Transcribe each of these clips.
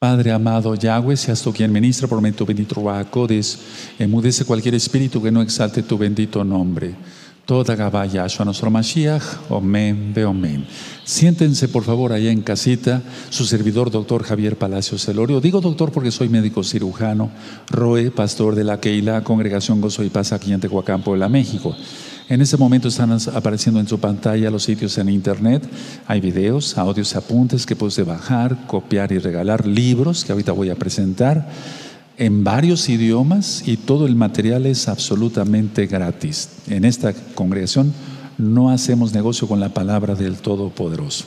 Padre amado Yahweh, seas tú quien ministra por medio tu bendito emudece cualquier espíritu que no exalte tu bendito nombre. Toda Gabaya, a nuestro Mashiach, Omen, Omen. Siéntense por favor allá en casita, su servidor doctor Javier Palacios Celorio. Digo doctor porque soy médico cirujano, Roe, pastor de la Keila, Congregación Gozo y Paz aquí en Tehuacán, Puebla, México. En este momento están apareciendo en su pantalla los sitios en internet. Hay videos, audios, apuntes que puedes bajar, copiar y regalar, libros que ahorita voy a presentar en varios idiomas y todo el material es absolutamente gratis. En esta congregación no hacemos negocio con la palabra del Todopoderoso.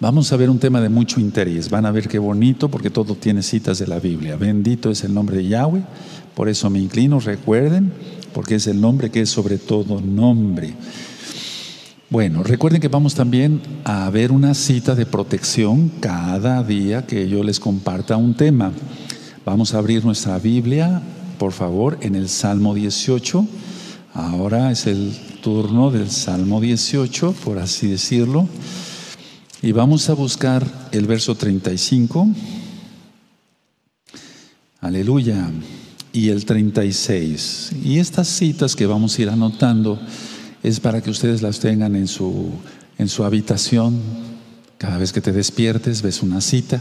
Vamos a ver un tema de mucho interés. Van a ver qué bonito porque todo tiene citas de la Biblia. Bendito es el nombre de Yahweh. Por eso me inclino, recuerden, porque es el nombre que es sobre todo nombre. Bueno, recuerden que vamos también a ver una cita de protección cada día que yo les comparta un tema. Vamos a abrir nuestra Biblia, por favor, en el Salmo 18. Ahora es el turno del Salmo 18, por así decirlo. Y vamos a buscar el verso 35. Aleluya y el 36. Y estas citas que vamos a ir anotando es para que ustedes las tengan en su, en su habitación. Cada vez que te despiertes ves una cita,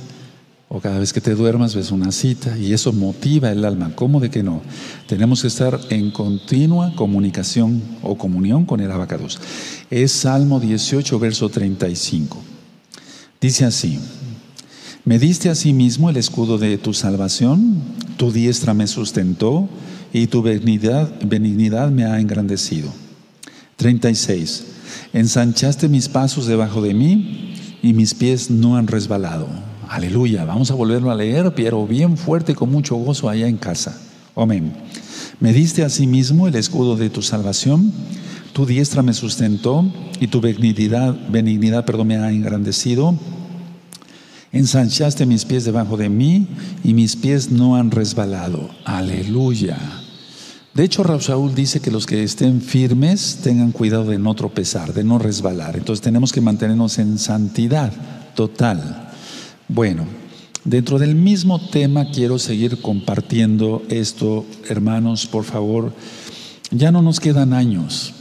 o cada vez que te duermas ves una cita, y eso motiva el alma. ¿Cómo de que no? Tenemos que estar en continua comunicación o comunión con el abacados. Es Salmo 18, verso 35. Dice así. Me diste a sí mismo el escudo de tu salvación, tu diestra me sustentó y tu benignidad, me ha engrandecido. 36. Ensanchaste mis pasos debajo de mí y mis pies no han resbalado. Aleluya. Vamos a volverlo a leer, pero bien fuerte con mucho gozo allá en casa. Amén. Me diste a sí mismo el escudo de tu salvación, tu diestra me sustentó y tu benignidad, benignidad perdón, me ha engrandecido. Ensanchaste mis pies debajo de mí y mis pies no han resbalado. Aleluya. De hecho, Saúl dice que los que estén firmes tengan cuidado de no tropezar, de no resbalar. Entonces tenemos que mantenernos en santidad total. Bueno, dentro del mismo tema quiero seguir compartiendo esto, hermanos, por favor. Ya no nos quedan años,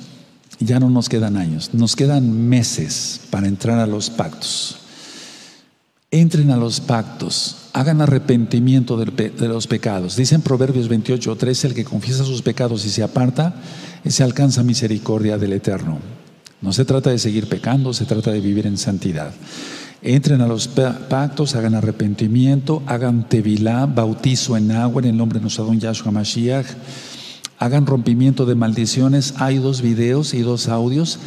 ya no nos quedan años, nos quedan meses para entrar a los pactos entren a los pactos, hagan arrepentimiento de los pecados. Dicen Proverbios 28, 13, el que confiesa sus pecados y se aparta, ese alcanza misericordia del Eterno. No se trata de seguir pecando, se trata de vivir en santidad. Entren a los pactos, hagan arrepentimiento, hagan tevilá, bautizo en agua en el nombre de nuestro don Yahshua Mashiach, hagan rompimiento de maldiciones. Hay dos videos y dos audios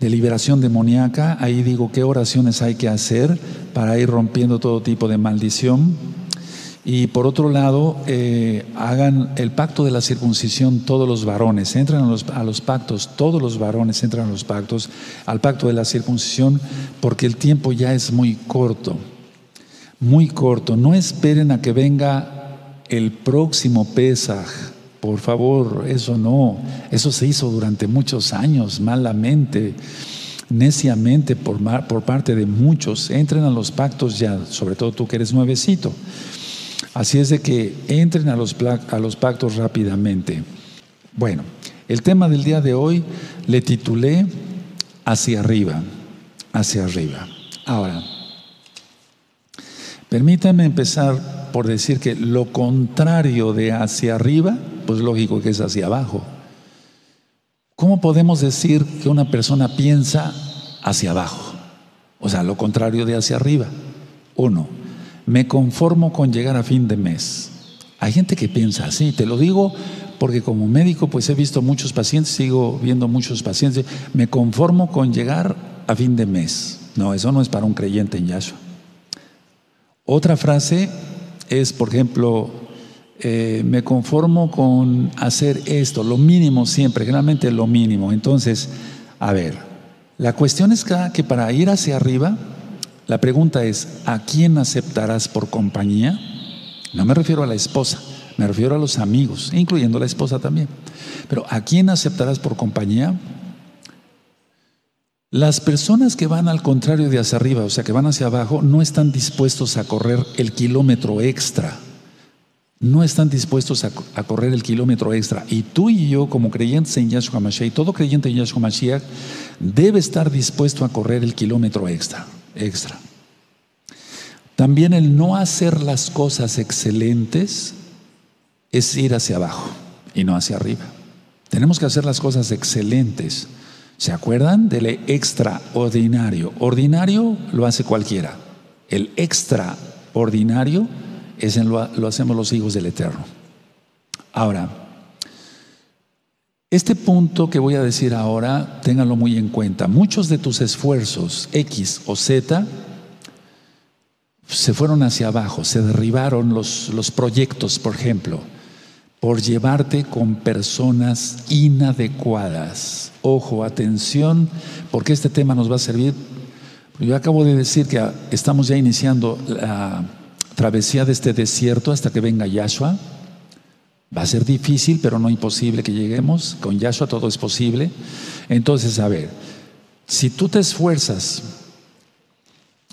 de liberación demoníaca. Ahí digo qué oraciones hay que hacer para ir rompiendo todo tipo de maldición. Y por otro lado, eh, hagan el pacto de la circuncisión todos los varones, entran a los, a los, pactos, todos los varones entran a los pactos, al pacto de la circuncisión, porque el tiempo ya es muy corto, muy corto. No esperen a que venga el próximo Pesaj por favor, eso no, eso se hizo durante muchos años, malamente, neciamente por, por parte de muchos. Entren a los pactos ya, sobre todo tú que eres nuevecito. Así es de que entren los, a los pactos rápidamente. Bueno, el tema del día de hoy le titulé Hacia arriba, hacia arriba. Ahora, permítame empezar por decir que lo contrario de hacia arriba, pues lógico que es hacia abajo. ¿Cómo podemos decir que una persona piensa hacia abajo? O sea, lo contrario de hacia arriba. Uno, me conformo con llegar a fin de mes. Hay gente que piensa así, te lo digo porque como médico pues he visto muchos pacientes, sigo viendo muchos pacientes, me conformo con llegar a fin de mes. No, eso no es para un creyente en Yahshua. Otra frase es, por ejemplo, eh, me conformo con hacer esto, lo mínimo siempre, generalmente lo mínimo. Entonces, a ver, la cuestión es que para ir hacia arriba, la pregunta es, ¿a quién aceptarás por compañía? No me refiero a la esposa, me refiero a los amigos, incluyendo la esposa también. Pero ¿a quién aceptarás por compañía? Las personas que van al contrario de hacia arriba, o sea, que van hacia abajo, no están dispuestos a correr el kilómetro extra. No están dispuestos a, correr el kilómetro extra. Y tú y yo, como creyentes en Yahshua Mashiach, todo creyente en Yahshua Mashiach, debe estar dispuesto a correr el kilómetro extra. extra. También el no hacer las cosas excelentes es ir hacia abajo y no hacia arriba. Tenemos que hacer las cosas excelentes. ¿Se acuerdan del extraordinario? Ordinario lo hace cualquiera. El extraordinario es en lo, lo hacemos los hijos del Eterno. Ahora, este punto que voy a decir ahora, ténganlo muy en cuenta. Muchos de tus esfuerzos, X o Z, se fueron hacia abajo, se derribaron los, los proyectos, por ejemplo por llevarte con personas inadecuadas. Ojo, atención, porque este tema nos va a servir. Yo acabo de decir que estamos ya iniciando la travesía de este desierto hasta que venga Yahshua. Va a ser difícil, pero no imposible que lleguemos. Con Yahshua todo es posible. Entonces, a ver, si tú te esfuerzas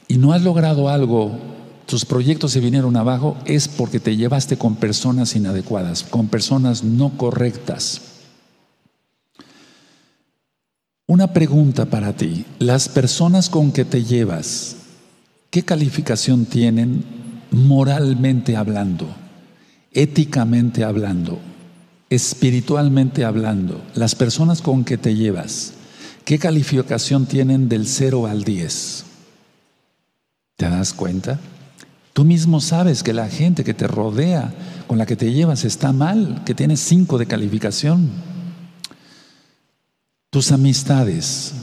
y no has logrado algo tus proyectos se vinieron abajo es porque te llevaste con personas inadecuadas, con personas no correctas. Una pregunta para ti. Las personas con que te llevas, ¿qué calificación tienen moralmente hablando, éticamente hablando, espiritualmente hablando? Las personas con que te llevas, ¿qué calificación tienen del 0 al 10? ¿Te das cuenta? Tú mismo sabes que la gente que te rodea, con la que te llevas, está mal, que tienes cinco de calificación. Tus amistades,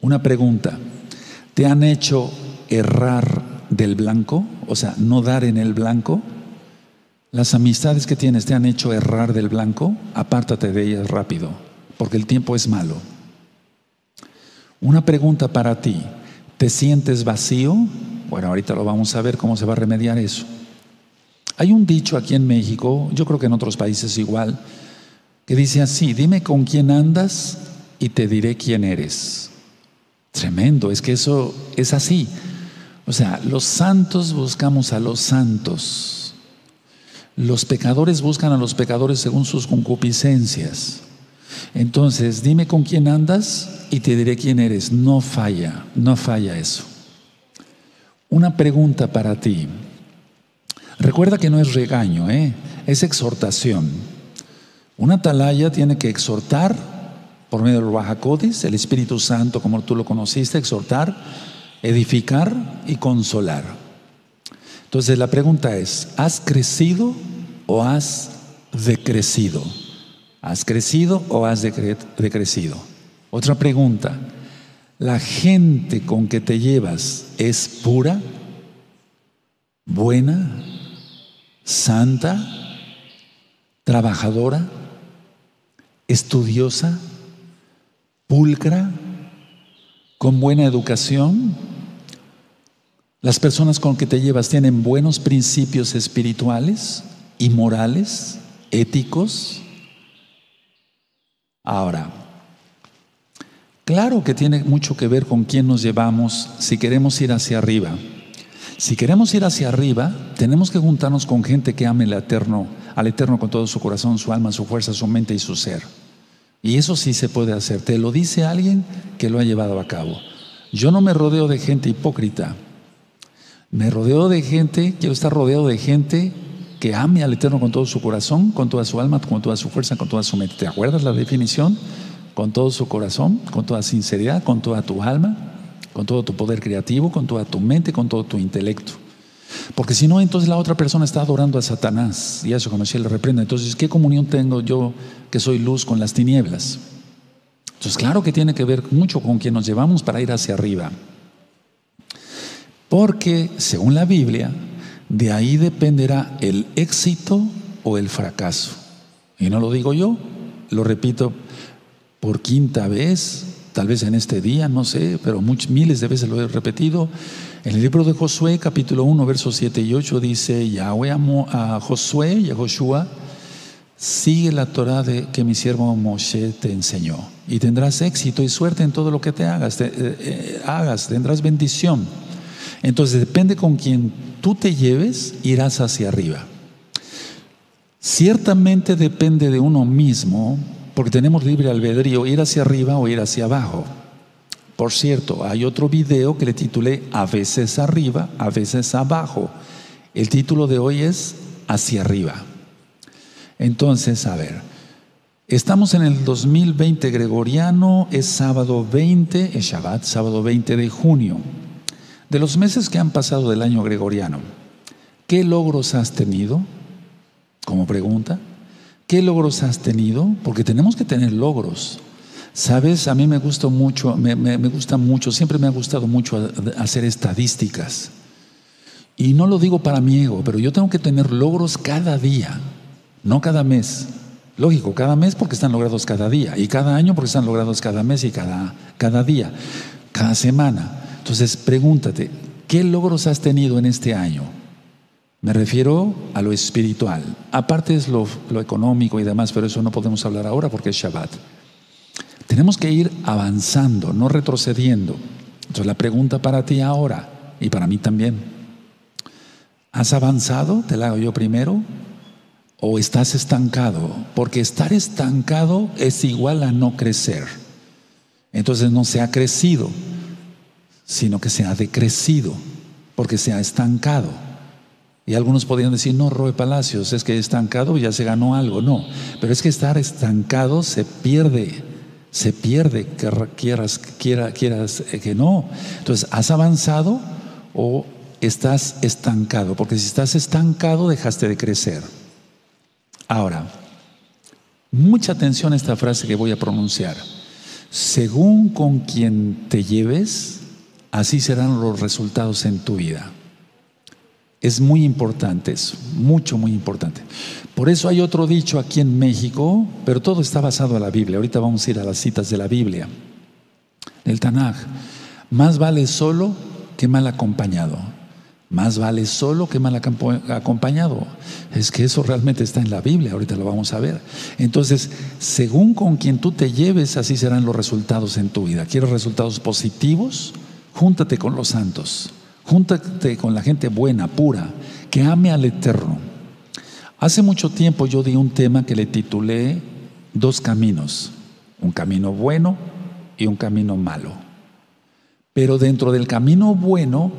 una pregunta, ¿te han hecho errar del blanco? O sea, no dar en el blanco. Las amistades que tienes te han hecho errar del blanco, apártate de ellas rápido, porque el tiempo es malo. Una pregunta para ti, ¿te sientes vacío? Bueno, ahorita lo vamos a ver cómo se va a remediar eso. Hay un dicho aquí en México, yo creo que en otros países igual, que dice así, dime con quién andas y te diré quién eres. Tremendo, es que eso es así. O sea, los santos buscamos a los santos. Los pecadores buscan a los pecadores según sus concupiscencias. Entonces, dime con quién andas y te diré quién eres. No falla, no falla eso. Una pregunta para ti. Recuerda que no es regaño, ¿eh? es exhortación. Una atalaya tiene que exhortar por medio del Bajacotis, el Espíritu Santo, como tú lo conociste, exhortar, edificar y consolar. Entonces la pregunta es, ¿has crecido o has decrecido? ¿Has crecido o has decrecido? Otra pregunta, la gente con que te llevas es pura, buena, santa, trabajadora, estudiosa, pulcra, con buena educación. Las personas con que te llevas tienen buenos principios espirituales y morales, éticos. Ahora, Claro que tiene mucho que ver con quién nos llevamos si queremos ir hacia arriba. Si queremos ir hacia arriba, tenemos que juntarnos con gente que ame al eterno, al eterno con todo su corazón, su alma, su fuerza, su mente y su ser. Y eso sí se puede hacer. Te lo dice alguien que lo ha llevado a cabo. Yo no me rodeo de gente hipócrita. Me rodeo de gente, quiero estar rodeado de gente que ame al Eterno con todo su corazón, con toda su alma, con toda su fuerza, con toda su mente. ¿Te acuerdas la definición? con todo su corazón, con toda sinceridad, con toda tu alma, con todo tu poder creativo, con toda tu mente, con todo tu intelecto. Porque si no, entonces la otra persona está adorando a Satanás y a eso como si le reprende. Entonces, ¿qué comunión tengo yo que soy luz con las tinieblas? Entonces, claro que tiene que ver mucho con quien nos llevamos para ir hacia arriba. Porque, según la Biblia, de ahí dependerá el éxito o el fracaso. Y no lo digo yo, lo repito por quinta vez, tal vez en este día, no sé, pero muchos, miles de veces lo he repetido. En el libro de Josué, capítulo 1, versos 7 y 8, dice, Yahweh amó a Josué y a Joshua, Sigue la Torah de, que mi siervo Moshe te enseñó y tendrás éxito y suerte en todo lo que te hagas, te, eh, eh, hagas, tendrás bendición. Entonces depende con quien tú te lleves, irás hacia arriba. Ciertamente depende de uno mismo, porque tenemos libre albedrío, ir hacia arriba o ir hacia abajo. Por cierto, hay otro video que le titulé A veces arriba, a veces abajo. El título de hoy es Hacia arriba. Entonces, a ver, estamos en el 2020 gregoriano, es sábado 20, es Shabbat, sábado 20 de junio. De los meses que han pasado del año gregoriano, ¿qué logros has tenido? Como pregunta, ¿qué logros has tenido? Porque tenemos que tener logros. Sabes, a mí me gusta mucho, me, gusta mucho, siempre me ha gustado mucho hacer estadísticas. Y no lo digo para mi ego, pero yo tengo que tener logros cada día, no cada mes. Lógico, cada mes porque están logrados cada día, y cada año porque están logrados cada mes y cada, cada día, cada semana. Entonces, pregúntate, ¿qué logros has tenido en este año? Me refiero a lo espiritual. Aparte es lo, económico y demás, pero eso no podemos hablar ahora porque es Shabbat. Tenemos que ir avanzando, no retrocediendo. Entonces la pregunta para ti ahora y para mí también, ¿has avanzado? Te la hago yo primero. ¿O estás estancado? Porque estar estancado es igual a no crecer. Entonces no se ha crecido, sino que se ha decrecido, porque se ha estancado. Y algunos podrían decir, no, Roe Palacios, es que estancado ya se ganó algo. No, pero es que estar estancado se pierde se pierde, quieras, quieras eh, que no. Entonces, ¿has avanzado o estás estancado? Porque si estás estancado, dejaste de crecer. Ahora, mucha atención a esta frase que voy a pronunciar. Según con quien te lleves, así serán los resultados en tu vida. Es muy importante eso, mucho, muy importante. Por eso hay otro dicho aquí en México, pero todo está basado en la Biblia. Ahorita vamos a ir a las citas de la Biblia. El Tanaj. Más vale solo que mal acompañado. Más vale solo que mal acompañado. Es que eso realmente está en la Biblia, ahorita lo vamos a ver. Entonces, según con quien tú te lleves, así serán los resultados en tu vida. ¿Quieres resultados positivos? Júntate con los santos. Júntate con la gente buena, pura, que ame al Eterno. Hace mucho tiempo yo di un tema que le titulé Dos caminos, un camino bueno y un camino malo. Pero dentro del camino bueno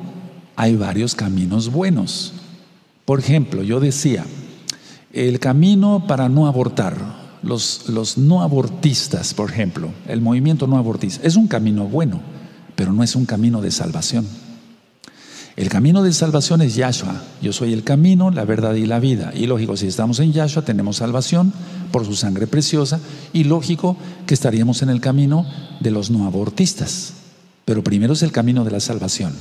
hay varios caminos buenos. Por ejemplo, yo decía, el camino para no abortar, los, los no abortistas, por ejemplo, el movimiento no abortista, es un camino bueno, pero no es un camino de salvación. El camino de salvación es Yahshua. Yo soy el camino, la verdad y la vida. Y lógico, si estamos en Yahshua tenemos salvación por su sangre preciosa. Y lógico que estaríamos en el camino de los no abortistas. Pero primero es el camino de la salvación.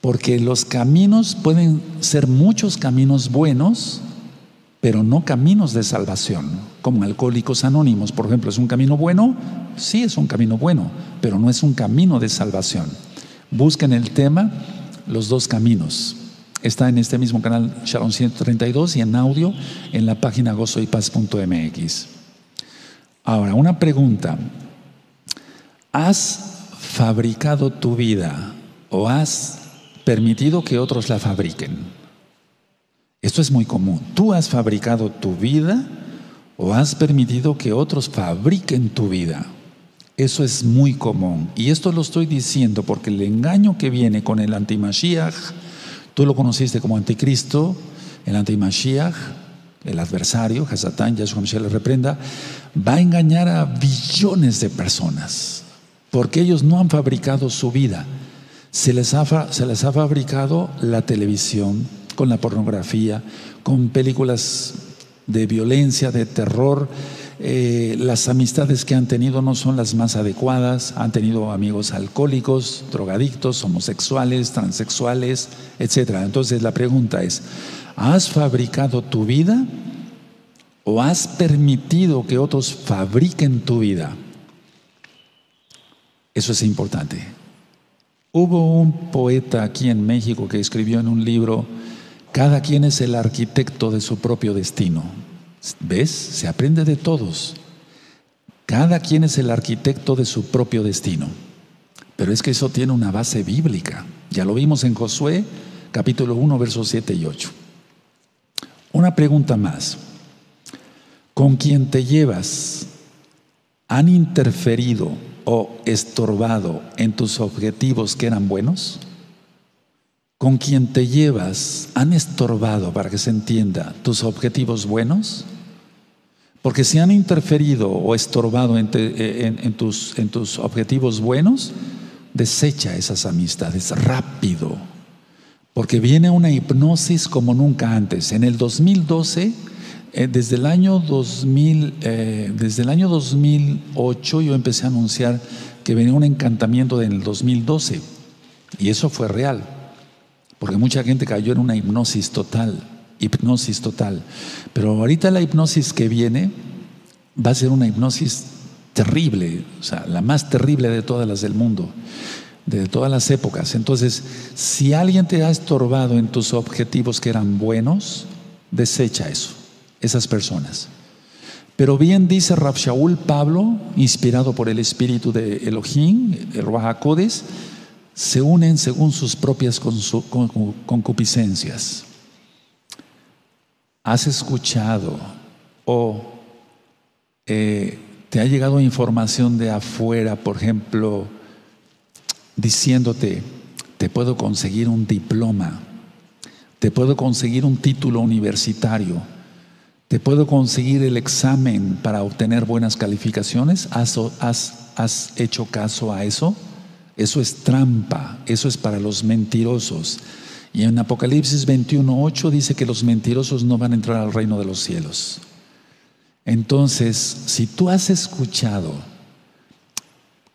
Porque los caminos pueden ser muchos caminos buenos, pero no caminos de salvación. Como alcohólicos anónimos, por ejemplo, ¿es un camino bueno? Sí, es un camino bueno, pero no es un camino de salvación. Busquen el tema los dos caminos. Está en este mismo canal Shalom 132 y en audio en la página gozoypaz.mx. Ahora, una pregunta. ¿Has fabricado tu vida o has permitido que otros la fabriquen? Esto es muy común. ¿Tú has fabricado tu vida o has permitido que otros fabriquen tu vida? Eso es muy común. Y esto lo estoy diciendo porque el engaño que viene con el antimashiach, tú lo conociste como anticristo, el antimashiach, el adversario, Hasatán, Yahshua Mashiach le reprenda, va a engañar a billones de personas porque ellos no han fabricado su vida. Se les ha, se les ha fabricado la televisión con la pornografía, con películas de violencia, de terror, eh, las amistades que han tenido no son las más adecuadas, han tenido amigos alcohólicos, drogadictos, homosexuales, transexuales, etc. Entonces la pregunta es, ¿has fabricado tu vida o has permitido que otros fabriquen tu vida? Eso es importante. Hubo un poeta aquí en México que escribió en un libro, cada quien es el arquitecto de su propio destino. ¿Ves? Se aprende de todos. Cada quien es el arquitecto de su propio destino. Pero es que eso tiene una base bíblica. Ya lo vimos en Josué, capítulo 1, versos 7 y 8. Una pregunta más. ¿Con quién te llevas? ¿Han interferido o estorbado en tus objetivos que eran buenos? ¿Con quién te llevas han estorbado, para que se entienda, tus objetivos buenos? Porque si han interferido o estorbado en, tus, en tus objetivos buenos, desecha esas amistades rápido. Porque viene una hipnosis como nunca antes. En el 2012, eh, desde, el año 2000, eh, desde el año 2008 yo empecé a anunciar que venía un encantamiento en el 2012. Y eso fue real. Porque mucha gente cayó en una hipnosis total hipnosis total. Pero ahorita la hipnosis que viene va a ser una hipnosis terrible, o sea, la más terrible de todas las del mundo, de todas las épocas. Entonces, si alguien te ha estorbado en tus objetivos que eran buenos, desecha eso, esas personas. Pero bien dice Rab Shaul Pablo, inspirado por el espíritu de Elohim, el Ruach se unen según sus propias concupiscencias has escuchado o eh, te ha llegado información de afuera, por ejemplo, diciéndote, te puedo conseguir un diploma, te puedo conseguir un título universitario, te puedo conseguir el examen para obtener buenas calificaciones, ¿Has, has hecho caso a eso? Eso es trampa, eso es para los mentirosos. Y en Apocalipsis 21.8 dice que los mentirosos no van a entrar al reino de los cielos. Entonces, si tú has escuchado,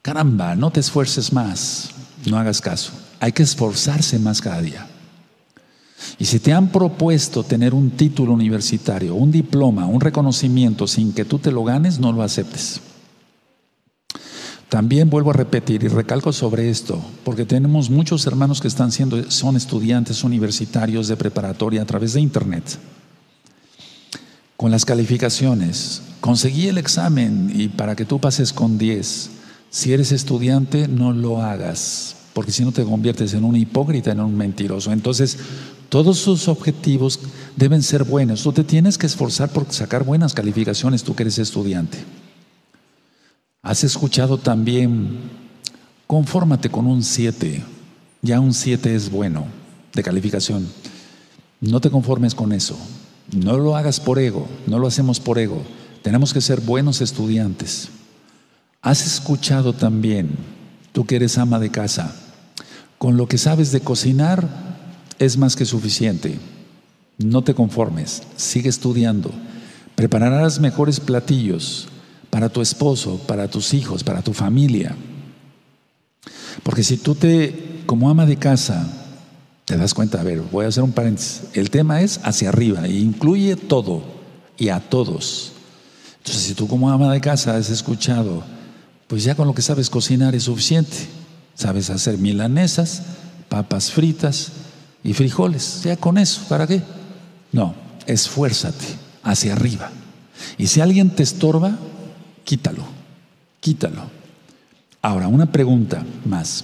caramba, no te esfuerces más, no hagas caso. Hay que esforzarse más cada día. Y si te han propuesto tener un título universitario, un diploma, un reconocimiento sin que tú te lo ganes, no lo aceptes. También vuelvo a repetir y recalco sobre esto, porque tenemos muchos hermanos que están siendo, son estudiantes universitarios de preparatoria a través de internet. Con las calificaciones, conseguí el examen y para que tú pases con 10, si eres estudiante, no lo hagas, porque si no te conviertes en un hipócrita, en un mentiroso. Entonces, todos sus objetivos deben ser buenos. Tú te tienes que esforzar por sacar buenas calificaciones, tú que eres estudiante. Has escuchado también, confórmate con un 7, ya un 7 es bueno de calificación. No te conformes con eso, no lo hagas por ego, no lo hacemos por ego, tenemos que ser buenos estudiantes. Has escuchado también, tú que eres ama de casa, con lo que sabes de cocinar es más que suficiente. No te conformes, sigue estudiando. Prepararás mejores platillos, para tu esposo, para tus hijos, para tu familia. Porque si tú te, como ama de casa, te das cuenta, a ver, voy a hacer un paréntesis, el tema es hacia arriba e incluye todo y a todos. Entonces, si tú como ama de casa has escuchado, pues ya con lo que sabes cocinar es suficiente. Sabes hacer milanesas, papas fritas y frijoles. Ya con eso, ¿para qué? No, esfuérzate hacia arriba. Y si alguien te estorba, quítalo, quítalo. Ahora, una pregunta más.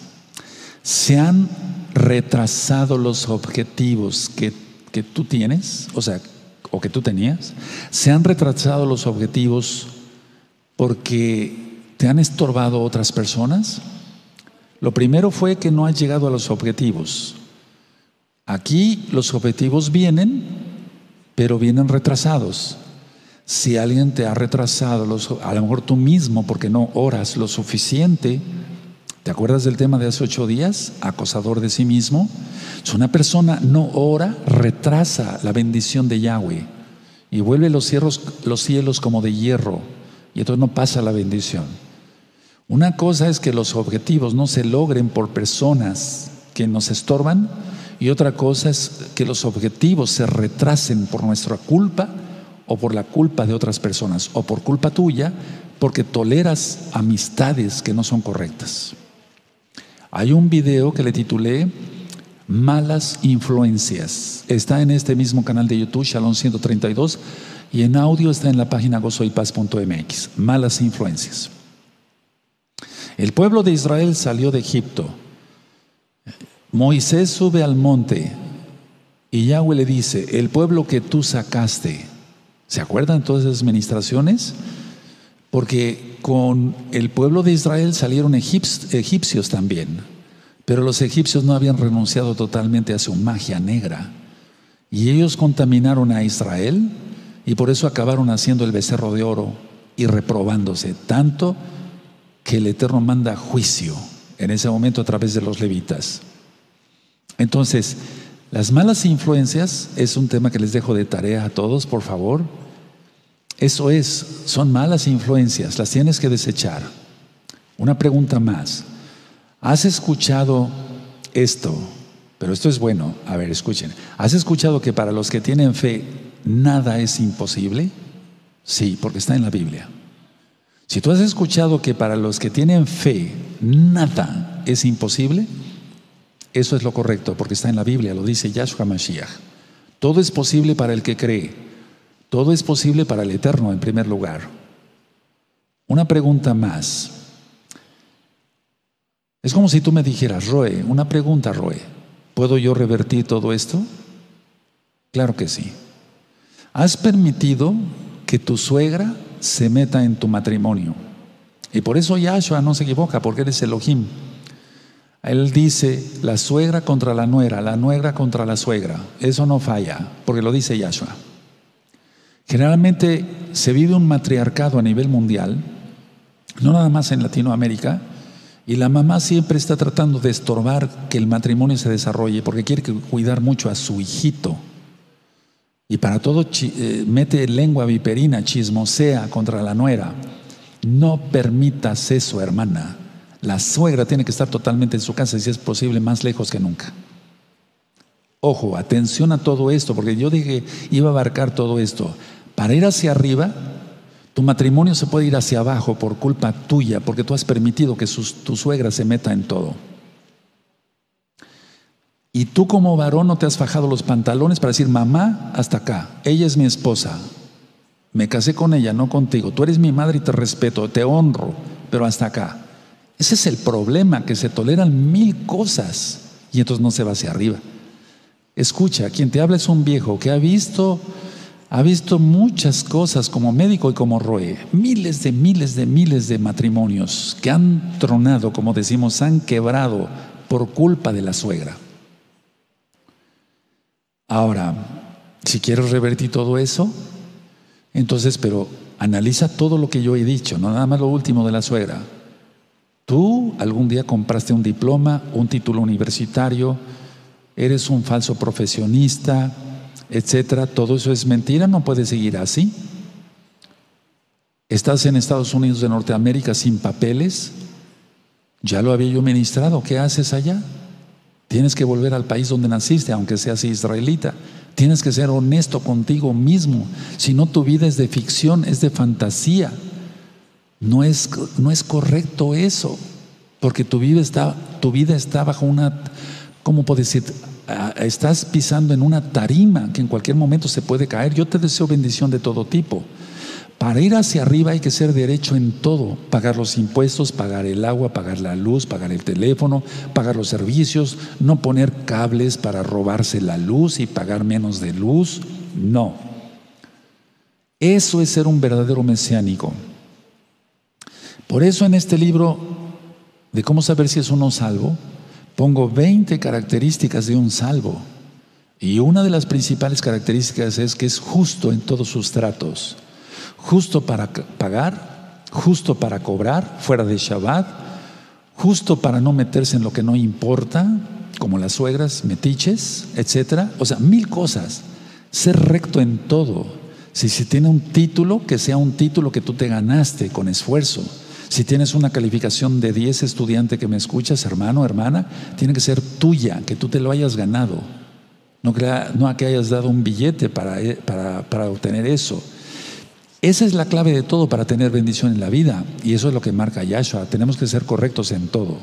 ¿Se han retrasado los objetivos que, que tú tienes? O sea, o que tú tenías. ¿Se han retrasado los objetivos porque te han estorbado otras personas? Lo primero fue que no has llegado a los objetivos. Aquí los objetivos vienen, pero vienen retrasados. Si alguien te ha retrasado, a lo mejor tú mismo, porque no oras lo suficiente, ¿te acuerdas del tema de hace ocho días? Acosador de sí mismo. Si una persona no ora, retrasa la bendición de Yahweh y vuelve los cielos, los cielos como de hierro y entonces no pasa la bendición. Una cosa es que los objetivos no se logren por personas que nos estorban y otra cosa es que los objetivos se retrasen por nuestra culpa o por la culpa de otras personas o por culpa tuya porque toleras amistades que no son correctas. Hay un video que le titulé malas influencias. Está en este mismo canal de YouTube, Shalom 132, y en audio está en la página gozoypaz.mx. Malas influencias. El pueblo de Israel salió de Egipto. Moisés sube al monte y Yahweh le dice, el pueblo que tú sacaste, ¿se acuerdan todas esas administraciones? Porque con el pueblo de Israel salieron egipcios también. Pero los egipcios no habían renunciado totalmente a su magia negra. Y ellos contaminaron a Israel y por eso acabaron haciendo el becerro de oro y reprobándose. Tanto que el Eterno manda juicio en ese momento a través de los levitas. Entonces, las malas influencias es un tema que les dejo de tarea a todos, por favor. Eso es, son malas influencias, las tienes que desechar. Una pregunta más. ¿Has escuchado esto? Pero esto es bueno. A ver, escuchen. ¿Has escuchado que para los que tienen fe nada es imposible? Sí, porque está en la Biblia. Si tú has escuchado que para los que tienen fe nada es imposible, eso es lo correcto, porque está en la Biblia, lo dice Yahshua Mashiach. Todo es posible para el que cree. Todo es posible para el Eterno en primer lugar. Una pregunta más. Es como si tú me dijeras, Roe, una pregunta, Roe, ¿puedo yo revertir todo esto? Claro que sí. ¿Has permitido que tu suegra se meta en tu matrimonio? Y por eso Yahshua no se equivoca, porque eres Elohim. Él dice la suegra contra la nuera, la nuera contra la suegra. Eso no falla, porque lo dice Yahshua. Generalmente se vive un matriarcado a nivel mundial, no nada más en Latinoamérica, y la mamá siempre está tratando de estorbar que el matrimonio se desarrolle porque quiere cuidar mucho a su hijito. Y para todo eh, mete lengua viperina, chismosea contra la nuera. No permitas eso, hermana. La suegra tiene que estar totalmente en su casa y si es posible más lejos que nunca. Ojo, atención a todo esto, porque yo dije iba a abarcar todo esto. Para ir hacia arriba tu matrimonio se puede ir hacia abajo por culpa tuya, porque tú has permitido que tu suegra se meta en todo. Y tú como varón no te has fajado los pantalones para decir, mamá, hasta acá, ella es mi esposa, me casé con ella, no contigo, tú eres mi madre y te respeto, te honro, pero hasta acá. Ese es el problema, que se toleran mil cosas y entonces no se va hacia arriba. Escucha, quien te habla es un viejo que ha visto ha visto muchas cosas como médico y como roe, miles de miles de miles de matrimonios que han tronado, como decimos, han quebrado por culpa de la suegra. Ahora, si quieres revertir todo eso, entonces, pero analiza todo lo que yo he dicho, no nada más lo último de la suegra. Tú algún día compraste un diploma, un título universitario, eres un falso profesionista, etcétera, todo eso es mentira, no puede seguir así. Estás en Estados Unidos de Norteamérica sin papeles, ya lo había yo ministrado, ¿qué haces allá? Tienes que volver al país donde naciste, aunque seas israelita. Tienes que ser honesto contigo mismo. Si no, tu vida es de ficción, es de fantasía. No es, no es correcto eso, porque tu vida está, tu vida está bajo una, ¿cómo puedo decir? estás pisando en una tarima que en cualquier momento se puede caer. Yo te deseo bendición de todo tipo. Para ir hacia arriba hay que ser derecho en todo, pagar los impuestos, pagar el agua, pagar la luz, pagar el teléfono, pagar los servicios, no poner cables para robarse la luz y pagar menos de luz, no. Eso es ser un verdadero mesiánico. Por eso en este libro de cómo saber si es uno salvo, pongo 20 características de un salvo. Y una de las principales características es que es justo en todos sus tratos. Justo para pagar, justo para cobrar fuera de Shabbat, justo para no meterse en lo que no importa, como las suegras, metiches, etc. O sea, mil cosas. Ser recto en todo. Si se tiene un título, que sea un título que tú te ganaste con esfuerzo. Si tienes una calificación de 10 estudiante que me escuchas, hermano, hermana, tiene que ser tuya, que tú te lo hayas ganado. No, a que hayas dado un billete para, eh, para, para obtener eso. Esa es la clave de todo para tener bendición en la vida. Y eso es lo que marca Yahshua. Tenemos que ser correctos en todo.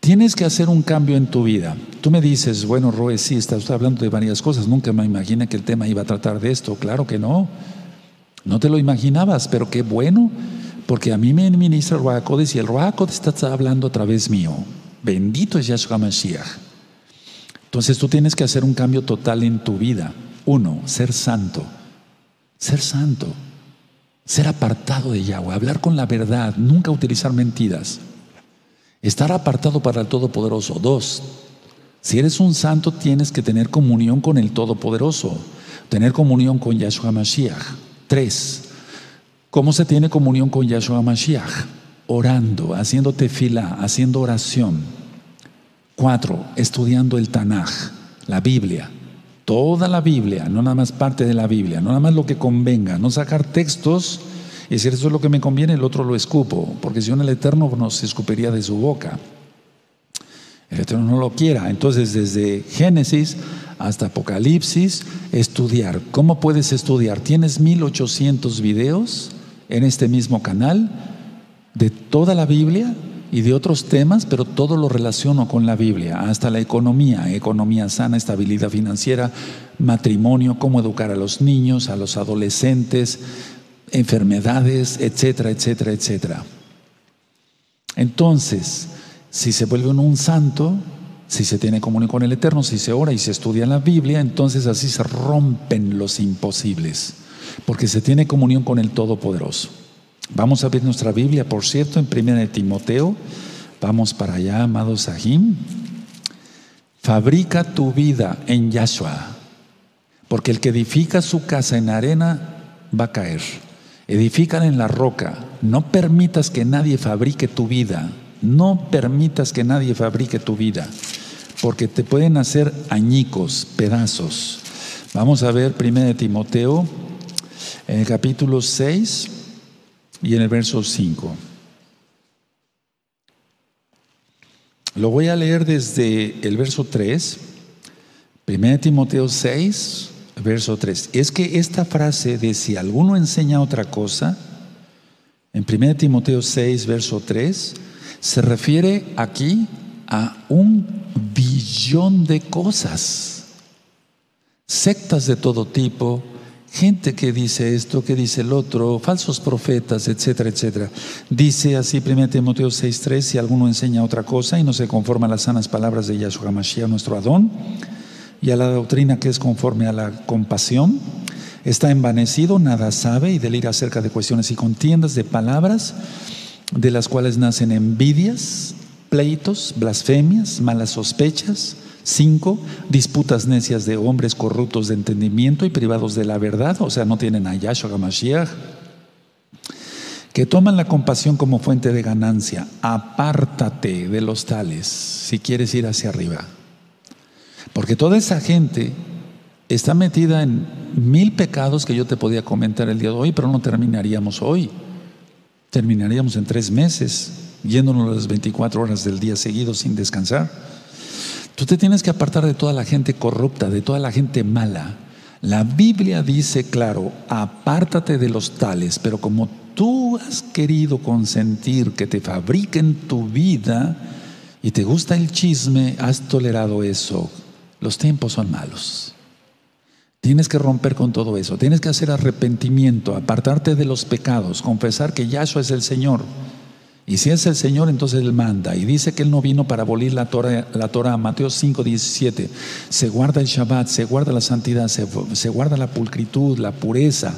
Tienes que hacer un cambio en tu vida. Tú me dices, bueno, Roe, sí, estás hablando de varias cosas. Nunca me imaginé que el tema iba a tratar de esto. Claro que no. No te lo imaginabas, pero qué bueno, porque a mí me ministra el Ruacodes y el Ruacodes está hablando a través mío. Bendito es Yahshua Mashiach. Entonces tú tienes que hacer un cambio total en tu vida. Uno, ser santo. Ser santo. Ser apartado de Yahweh. Hablar con la verdad. Nunca utilizar mentiras. Estar apartado para el Todopoderoso. Dos, si eres un santo tienes que tener comunión con el Todopoderoso. Tener comunión con Yahshua Mashiach. Tres, ¿cómo se tiene comunión con Yahshua Mashiach? Orando, haciendo tefila, haciendo oración. Cuatro, estudiando el Tanaj, la Biblia. Toda la Biblia, no nada más parte de la Biblia, no nada más lo que convenga, no sacar textos y decir, eso es lo que me conviene, el otro lo escupo, porque si no el Eterno nos escupiría de su boca. El Eterno no lo quiera. Entonces, desde Génesis hasta Apocalipsis, estudiar. ¿Cómo puedes estudiar? Tienes 1800 videos en este mismo canal de toda la Biblia y de otros temas, pero todo lo relaciono con la Biblia, hasta la economía, economía sana, estabilidad financiera, matrimonio, cómo educar a los niños, a los adolescentes, enfermedades, etcétera, etcétera, etcétera. Entonces, si se vuelve un santo, si se tiene comunión con el Eterno, si se ora y se estudia la Biblia, entonces así se rompen los imposibles, porque se tiene comunión con el Todopoderoso. Vamos a ver nuestra Biblia, por cierto, en 1 de Timoteo. Vamos para allá, amados Sahim. Fabrica tu vida en Yahshua, porque el que edifica su casa en arena va a caer. Edifican en la roca. No permitas que nadie fabrique tu vida. No permitas que nadie fabrique tu vida, porque te pueden hacer añicos, pedazos. Vamos a ver 1 Timoteo en el capítulo 6 y en el verso 5. Lo voy a leer desde el verso 3. 1 Timoteo 6, verso 3. Es que esta frase de si alguno enseña otra cosa, en 1 Timoteo 6, verso 3, se refiere aquí a un billón de cosas. Sectas de todo tipo, gente que dice esto, que dice el otro, falsos profetas, etcétera, etcétera. Dice así 1 Timoteo 6:3, si alguno enseña otra cosa y no se conforma a las sanas palabras de Yahshua Mashiach, nuestro Adón, y a la doctrina que es conforme a la compasión. Está envanecido, nada sabe y delira acerca de cuestiones y contiendas de palabras, de las cuales nacen envidias, pleitos, blasfemias, malas sospechas. Cinco, disputas necias de hombres corruptos de entendimiento y privados de la verdad, o sea, no tienen a Yahshua Mashiach, que toman la compasión como fuente de ganancia. Apártate de los tales si quieres ir hacia arriba. Porque toda esa gente está metida en mil pecados que yo te podía comentar el día de hoy, pero no terminaríamos hoy. Terminaríamos en tres meses, yéndonos las 24 horas del día seguido sin descansar. Tú te tienes que apartar de toda la gente corrupta, de toda la gente mala. La Biblia dice claro, apártate de los tales, pero como tú has querido consentir que te fabriquen tu vida y te gusta el chisme, has tolerado eso. Los tiempos son malos. Tienes que romper con todo eso. Tienes que hacer arrepentimiento, apartarte de los pecados, confesar que Yahshua es el Señor. Y si es el Señor, entonces Él manda. Y dice que Él no vino para abolir la Torah, la Mateo 5, 17. Se guarda el Shabbat, se guarda la santidad, se, guarda la pulcritud, la pureza.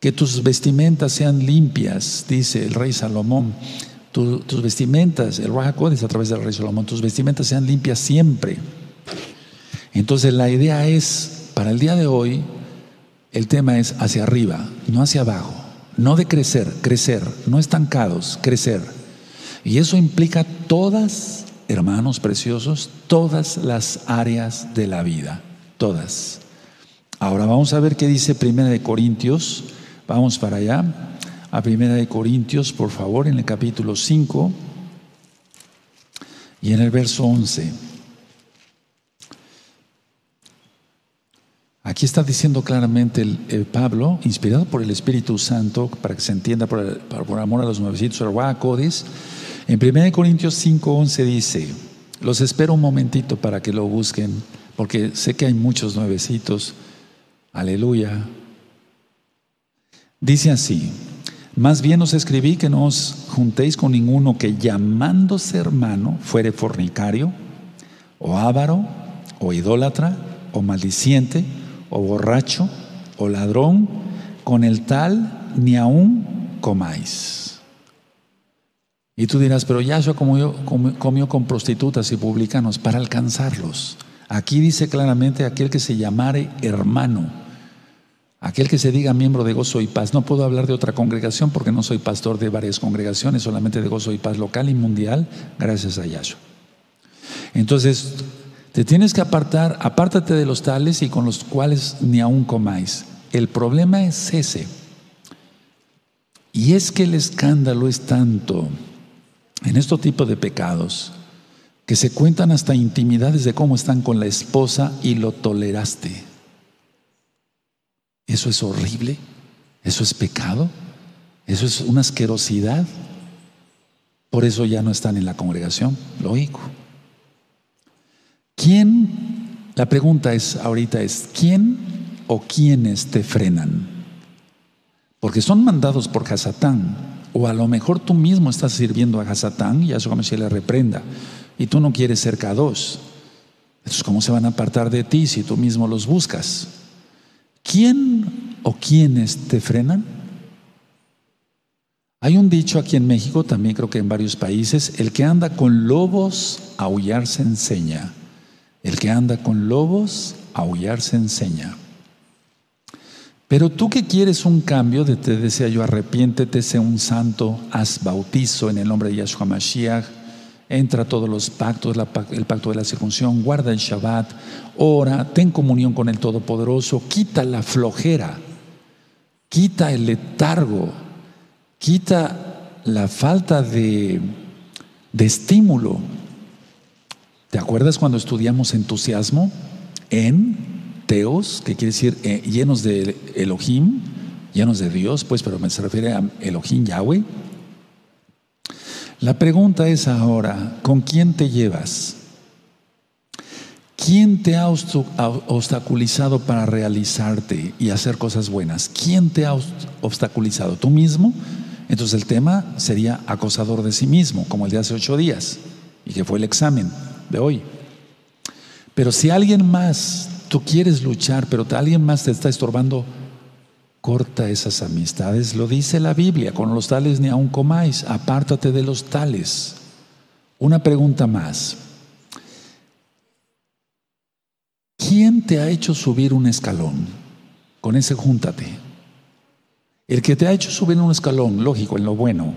Que tus vestimentas sean limpias, dice el rey Salomón. tus vestimentas, el Rahakodes a través del rey Salomón, tus vestimentas sean limpias siempre. Entonces la idea es, para el día de hoy, el tema es hacia arriba, no hacia abajo, no de crecer, crecer, no estancados, crecer. Y eso implica todas, hermanos preciosos, todas las áreas de la vida, todas. Ahora vamos a ver qué dice Primera de Corintios, vamos para allá, a Primera de Corintios, por favor, en el capítulo 5 y en el verso 11. Aquí está diciendo claramente el, Pablo, inspirado por el Espíritu Santo, para que se entienda por, amor a los nuevecitos, En 1 Corintios 5:11 dice, los espero un momentito para que lo busquen, porque sé que hay muchos nuevecitos. Aleluya. Dice así, más bien os escribí que no os juntéis con ninguno que llamándose hermano fuere fornicario, o avaro, o idólatra, o maldiciente, o borracho, o ladrón, con el tal ni aún comáis. Y tú dirás, pero Yahshua comió, comió con prostitutas y publicanos para alcanzarlos. Aquí dice claramente aquel que se llamare hermano Aquel que se diga miembro de Gozo y Paz, no puedo hablar de otra congregación porque no soy pastor de varias congregaciones, solamente de Gozo y Paz local y mundial, gracias a Yahshua. Entonces, te tienes que apartar, apártate de los tales y con los cuales ni aún comáis. El problema es ese. Y es que el escándalo es tanto en este tipo de pecados que se cuentan hasta intimidades de cómo están con la esposa y lo toleraste. Eso es horrible, eso es pecado, eso es una asquerosidad. Por eso ya no están en la congregación, lógico. ¿Quién? La pregunta es ahorita es ¿quién o quiénes te frenan? Porque son mandados por Hasatán, o a lo mejor tú mismo estás sirviendo a Hasatán y a como se le reprenda, y tú no quieres ser K2. Entonces, ¿cómo se van a apartar de ti si tú mismo los buscas? ¿Quién o quiénes te frenan? Hay un dicho aquí en México, también creo que en varios países, el que anda con lobos, aullar se enseña. El que anda con lobos, aullar se enseña. Pero tú que quieres un cambio, te decía yo, arrepiéntete, sé un santo, haz bautizo en el nombre de Yahshua Mashiach, entra todos los pactos, el pacto de la circuncisión, guarda el Shabbat, ora, ten comunión con el Todopoderoso, quita la flojera, quita el letargo, quita la falta de, estímulo. ¿Te acuerdas cuando estudiamos entusiasmo? En teos, que quiere decir eh, llenos de Elohim, llenos de Dios, pues, pero me se refiere a Elohim Yahweh. La pregunta es ahora, ¿con quién te llevas? ¿Quién te ha obstaculizado para realizarte y hacer cosas buenas? ¿Quién te ha obstaculizado? ¿Tú mismo? Entonces el tema sería acosador de sí mismo, como el de hace ocho días, y que fue el examen de hoy. Pero si alguien más, tú quieres luchar, pero alguien más te está estorbando, corta esas amistades. Lo dice la Biblia, con los tales ni aun comáis, apártate de los tales. Una pregunta más. ¿Quién te ha hecho subir un escalón? Con ese júntate. El que te ha hecho subir un escalón, lógico, en lo bueno,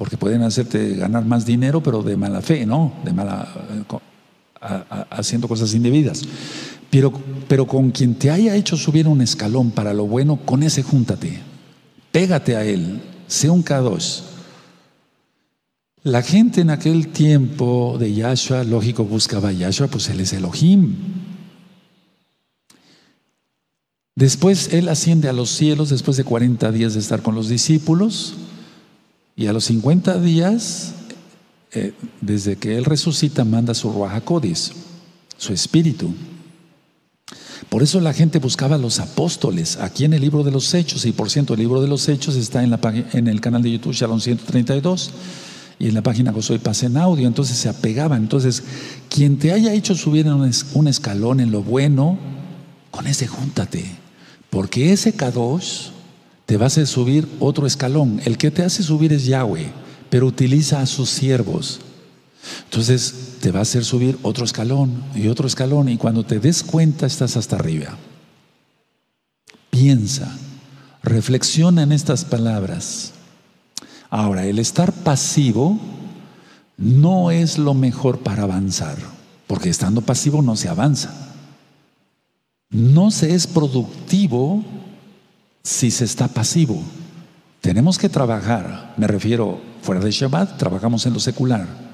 porque pueden hacerte ganar más dinero, pero de mala fe, ¿no? De mala, haciendo cosas indebidas. Pero, pero con quien te haya hecho subir un escalón para lo bueno, con ese júntate. Pégate a él. Sé un K2. La gente en aquel tiempo de Yahshua, lógico, buscaba a Yahshua, pues él es Elohim. Después él asciende a los cielos después de 40 días de estar con los discípulos y a los 50 días, eh, desde que él resucita, manda su Ruajakodis, su espíritu. Por eso la gente buscaba a los apóstoles aquí en el libro de los Hechos, y por ciento el libro de los Hechos está en, la, en el canal de YouTube Shalom 132 y en la página Gozoy Paz en audio, entonces se apegaban. Entonces, quien te haya hecho subir un, escalón en lo bueno, con ese júntate, porque ese Kadosh te va a subir otro escalón. El que te hace subir es Yahweh, pero utiliza a sus siervos. Entonces, te va a hacer subir otro escalón y otro escalón y cuando te des cuenta estás hasta arriba. Piensa, reflexiona en estas palabras. Ahora, el estar pasivo no es lo mejor para avanzar, porque estando pasivo no se avanza. No se es productivo si se está pasivo. Tenemos que trabajar, me refiero fuera de Shabbat, trabajamos en lo secular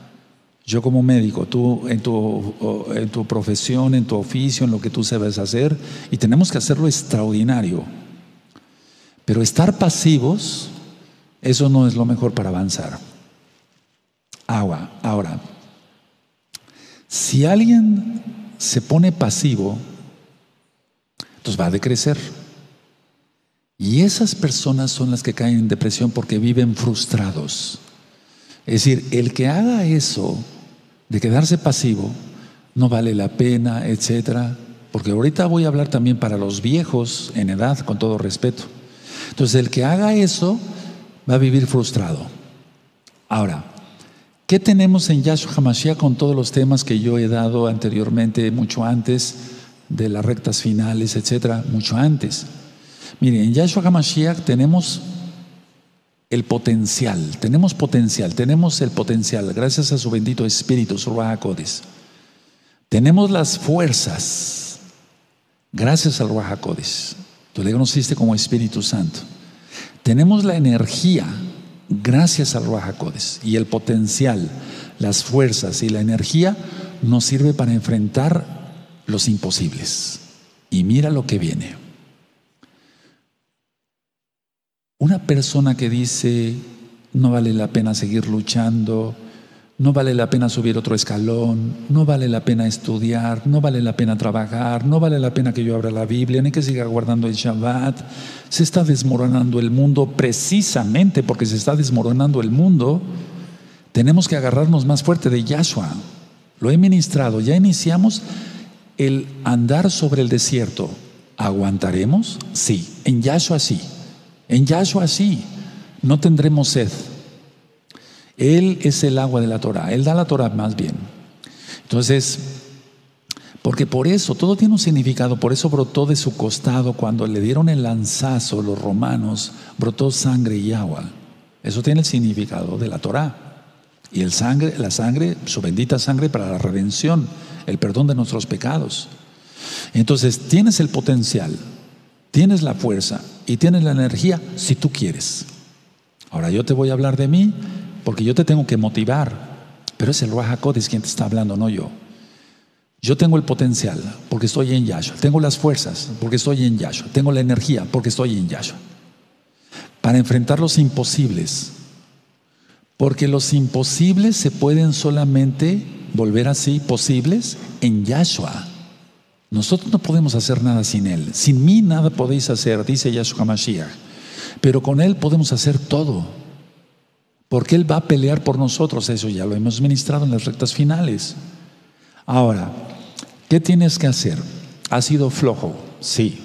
yo como médico, tú en tu, en tu profesión, en tu oficio, en lo que tú sabes hacer, y tenemos que hacerlo extraordinario. Pero estar pasivos, eso no es lo mejor para avanzar. agua. Ahora, si alguien se pone pasivo, entonces va a decrecer. Y esas personas son las que caen en depresión porque viven frustrados. Es decir, el que haga eso de quedarse pasivo no vale la pena, etcétera, porque ahorita voy a hablar también para los viejos en edad, con todo respeto. Entonces, el que haga eso va a vivir frustrado. Ahora, ¿qué tenemos en Yahshua HaMashiach con todos los temas que yo he dado anteriormente, mucho antes de las rectas finales, etcétera, mucho antes? Miren, en Yahshua HaMashiach tenemos el potencial, tenemos potencial, tenemos el potencial, gracias a su bendito Espíritu, su Ruach Tenemos las fuerzas, gracias al Ruach Tú le conociste como Espíritu Santo. Tenemos la energía, gracias al Ruach Y el potencial, las fuerzas y la energía nos sirve para enfrentar los imposibles. Y mira lo que viene. Una persona que dice, no vale la pena seguir luchando, no vale la pena subir otro escalón, no vale la pena estudiar, no vale la pena trabajar, no vale la pena que yo abra la Biblia, ni que siga guardando el Shabbat. Se está desmoronando el mundo precisamente porque se está desmoronando el mundo. Tenemos que agarrarnos más fuerte de Yahshua. Lo he ministrado, ya iniciamos el andar sobre el desierto. ¿Aguantaremos? Sí, en Yahshua sí. En Yahshua sí, no tendremos sed. Él es el agua de la Torah, Él da la Torah más bien. Entonces, porque por eso, todo tiene un significado, por eso brotó de su costado cuando le dieron el lanzazo los romanos, brotó sangre y agua. Eso tiene el significado de la Torah. Y el sangre, la sangre, su bendita sangre para la redención, el perdón de nuestros pecados. Entonces, tienes el potencial, tienes la fuerza y tienes la energía si tú quieres. Ahora yo te voy a hablar de mí porque yo te tengo que motivar, pero es el Ruach quien te está hablando, no yo. Yo tengo el potencial porque estoy en Yahshua, tengo las fuerzas porque estoy en Yahshua, tengo la energía porque estoy en Yahshua. Para enfrentar los imposibles, porque los imposibles se pueden solamente volver así posibles en Yahshua. Nosotros no podemos hacer nada sin Él. Sin mí nada podéis hacer, dice Yahshua Mashiach. Pero con Él podemos hacer todo. Porque Él va a pelear por nosotros. Eso ya lo hemos ministrado en las rectas finales. Ahora, ¿qué tienes que hacer? ¿Has sido flojo? Sí.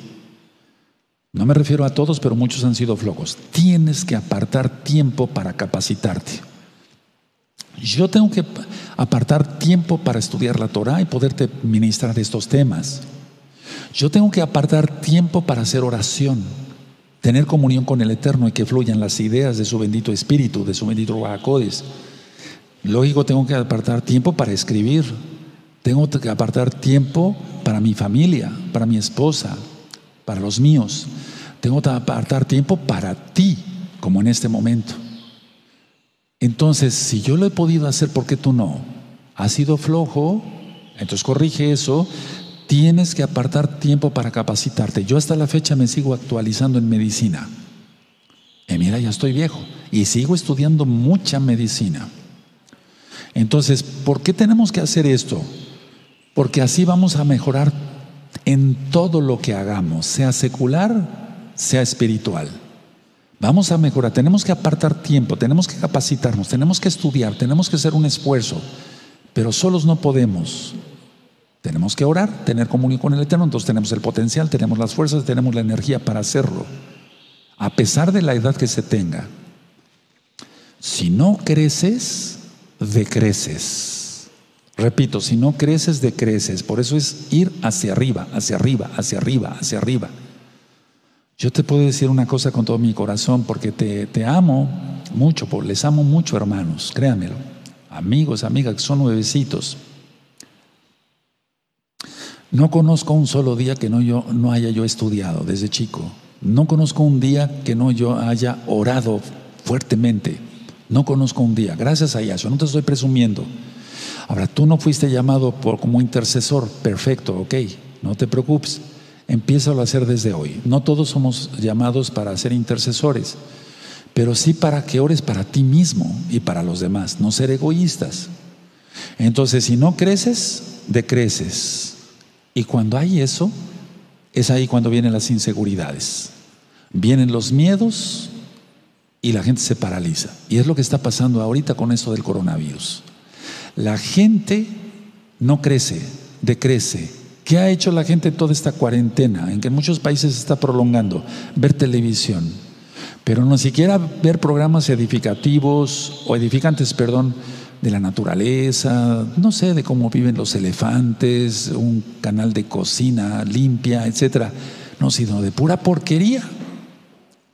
No me refiero a todos, pero muchos han sido flojos. Tienes que apartar tiempo para capacitarte. Yo tengo que apartar tiempo para estudiar la Torah y poderte ministrar estos temas. Yo tengo que apartar tiempo para hacer oración, tener comunión con el Eterno y que fluyan las ideas de su bendito Espíritu, de su bendito Ruajacodes. Lógico, tengo que apartar tiempo para escribir, tengo que apartar tiempo para mi familia, para mi esposa, para los míos. Tengo que apartar tiempo para ti, como en este momento. Entonces, si yo lo he podido hacer, ¿por qué tú no? ¿Has sido flojo? Entonces corrige eso. Tienes que apartar tiempo para capacitarte. Yo hasta la fecha me sigo actualizando en medicina. Y mira, ya estoy viejo y sigo estudiando mucha medicina. Entonces, ¿por qué tenemos que hacer esto? Porque así vamos a mejorar en todo lo que hagamos, sea secular, sea espiritual. Vamos a mejorar, tenemos que apartar tiempo, tenemos que capacitarnos, tenemos que estudiar, tenemos que hacer un esfuerzo, pero solos no podemos. Tenemos que orar, tener comunión con el Eterno, entonces tenemos el potencial, tenemos las fuerzas, tenemos la energía para hacerlo, a pesar de la edad que se tenga. Si no creces, decreces. Repito, si no creces, decreces. Por eso es ir hacia arriba, hacia arriba, hacia arriba, hacia arriba. Yo te puedo decir una cosa con todo mi corazón, porque te, amo mucho, les amo mucho, hermanos, créanmelo. Amigos, amigas, que son nuevecitos. No conozco un solo día que no, yo, no haya yo estudiado desde chico. No conozco un día que no yo haya orado fuertemente. No conozco un día. Gracias a Yahshua. No te estoy presumiendo. Ahora, tú no fuiste llamado por, como intercesor. Perfecto, ok. No te preocupes. Empieza a hacer desde hoy. No todos somos llamados para ser intercesores, pero sí para que ores para ti mismo y para los demás, no ser egoístas. Entonces, si no creces, decreces. Y cuando hay eso, es ahí cuando vienen las inseguridades. Vienen los miedos y la gente se paraliza. Y es lo que está pasando ahorita con esto del coronavirus. La gente no crece, decrece. ¿Qué ha hecho la gente toda esta cuarentena en que en muchos países se está prolongando? Ver televisión. Pero no siquiera ver programas edificativos o edificantes, perdón, de la naturaleza, no sé, de cómo viven los elefantes, un canal de cocina limpia, etcétera. No, sino de pura porquería.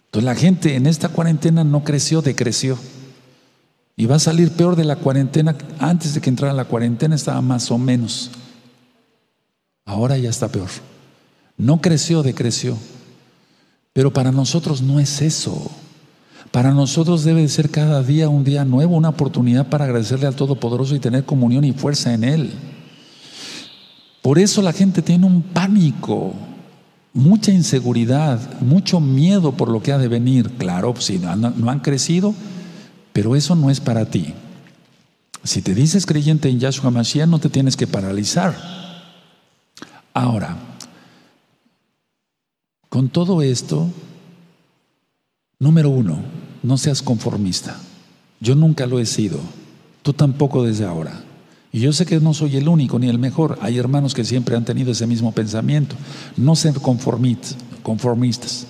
Entonces la gente en esta cuarentena no creció, decreció. Y va a salir peor de la cuarentena. Antes de que entrara la cuarentena estaba más o menos. Ahora ya está peor. No creció, decreció. Pero para nosotros no es eso. Para nosotros debe ser cada día un día nuevo, una oportunidad para agradecerle al Todopoderoso y tener comunión y fuerza en Él. Por eso la gente tiene un pánico, mucha inseguridad, mucho miedo por lo que ha de venir. Claro, si no, no han crecido, pero eso no es para ti. Si te dices creyente en Yahshua Mashiach, no te tienes que paralizar. Ahora, con todo esto, Número uno, no seas conformista. Yo nunca lo he sido. Tú tampoco desde ahora. Y yo sé que no soy el único ni el mejor. Hay hermanos que siempre han tenido ese mismo pensamiento. No ser conformistas.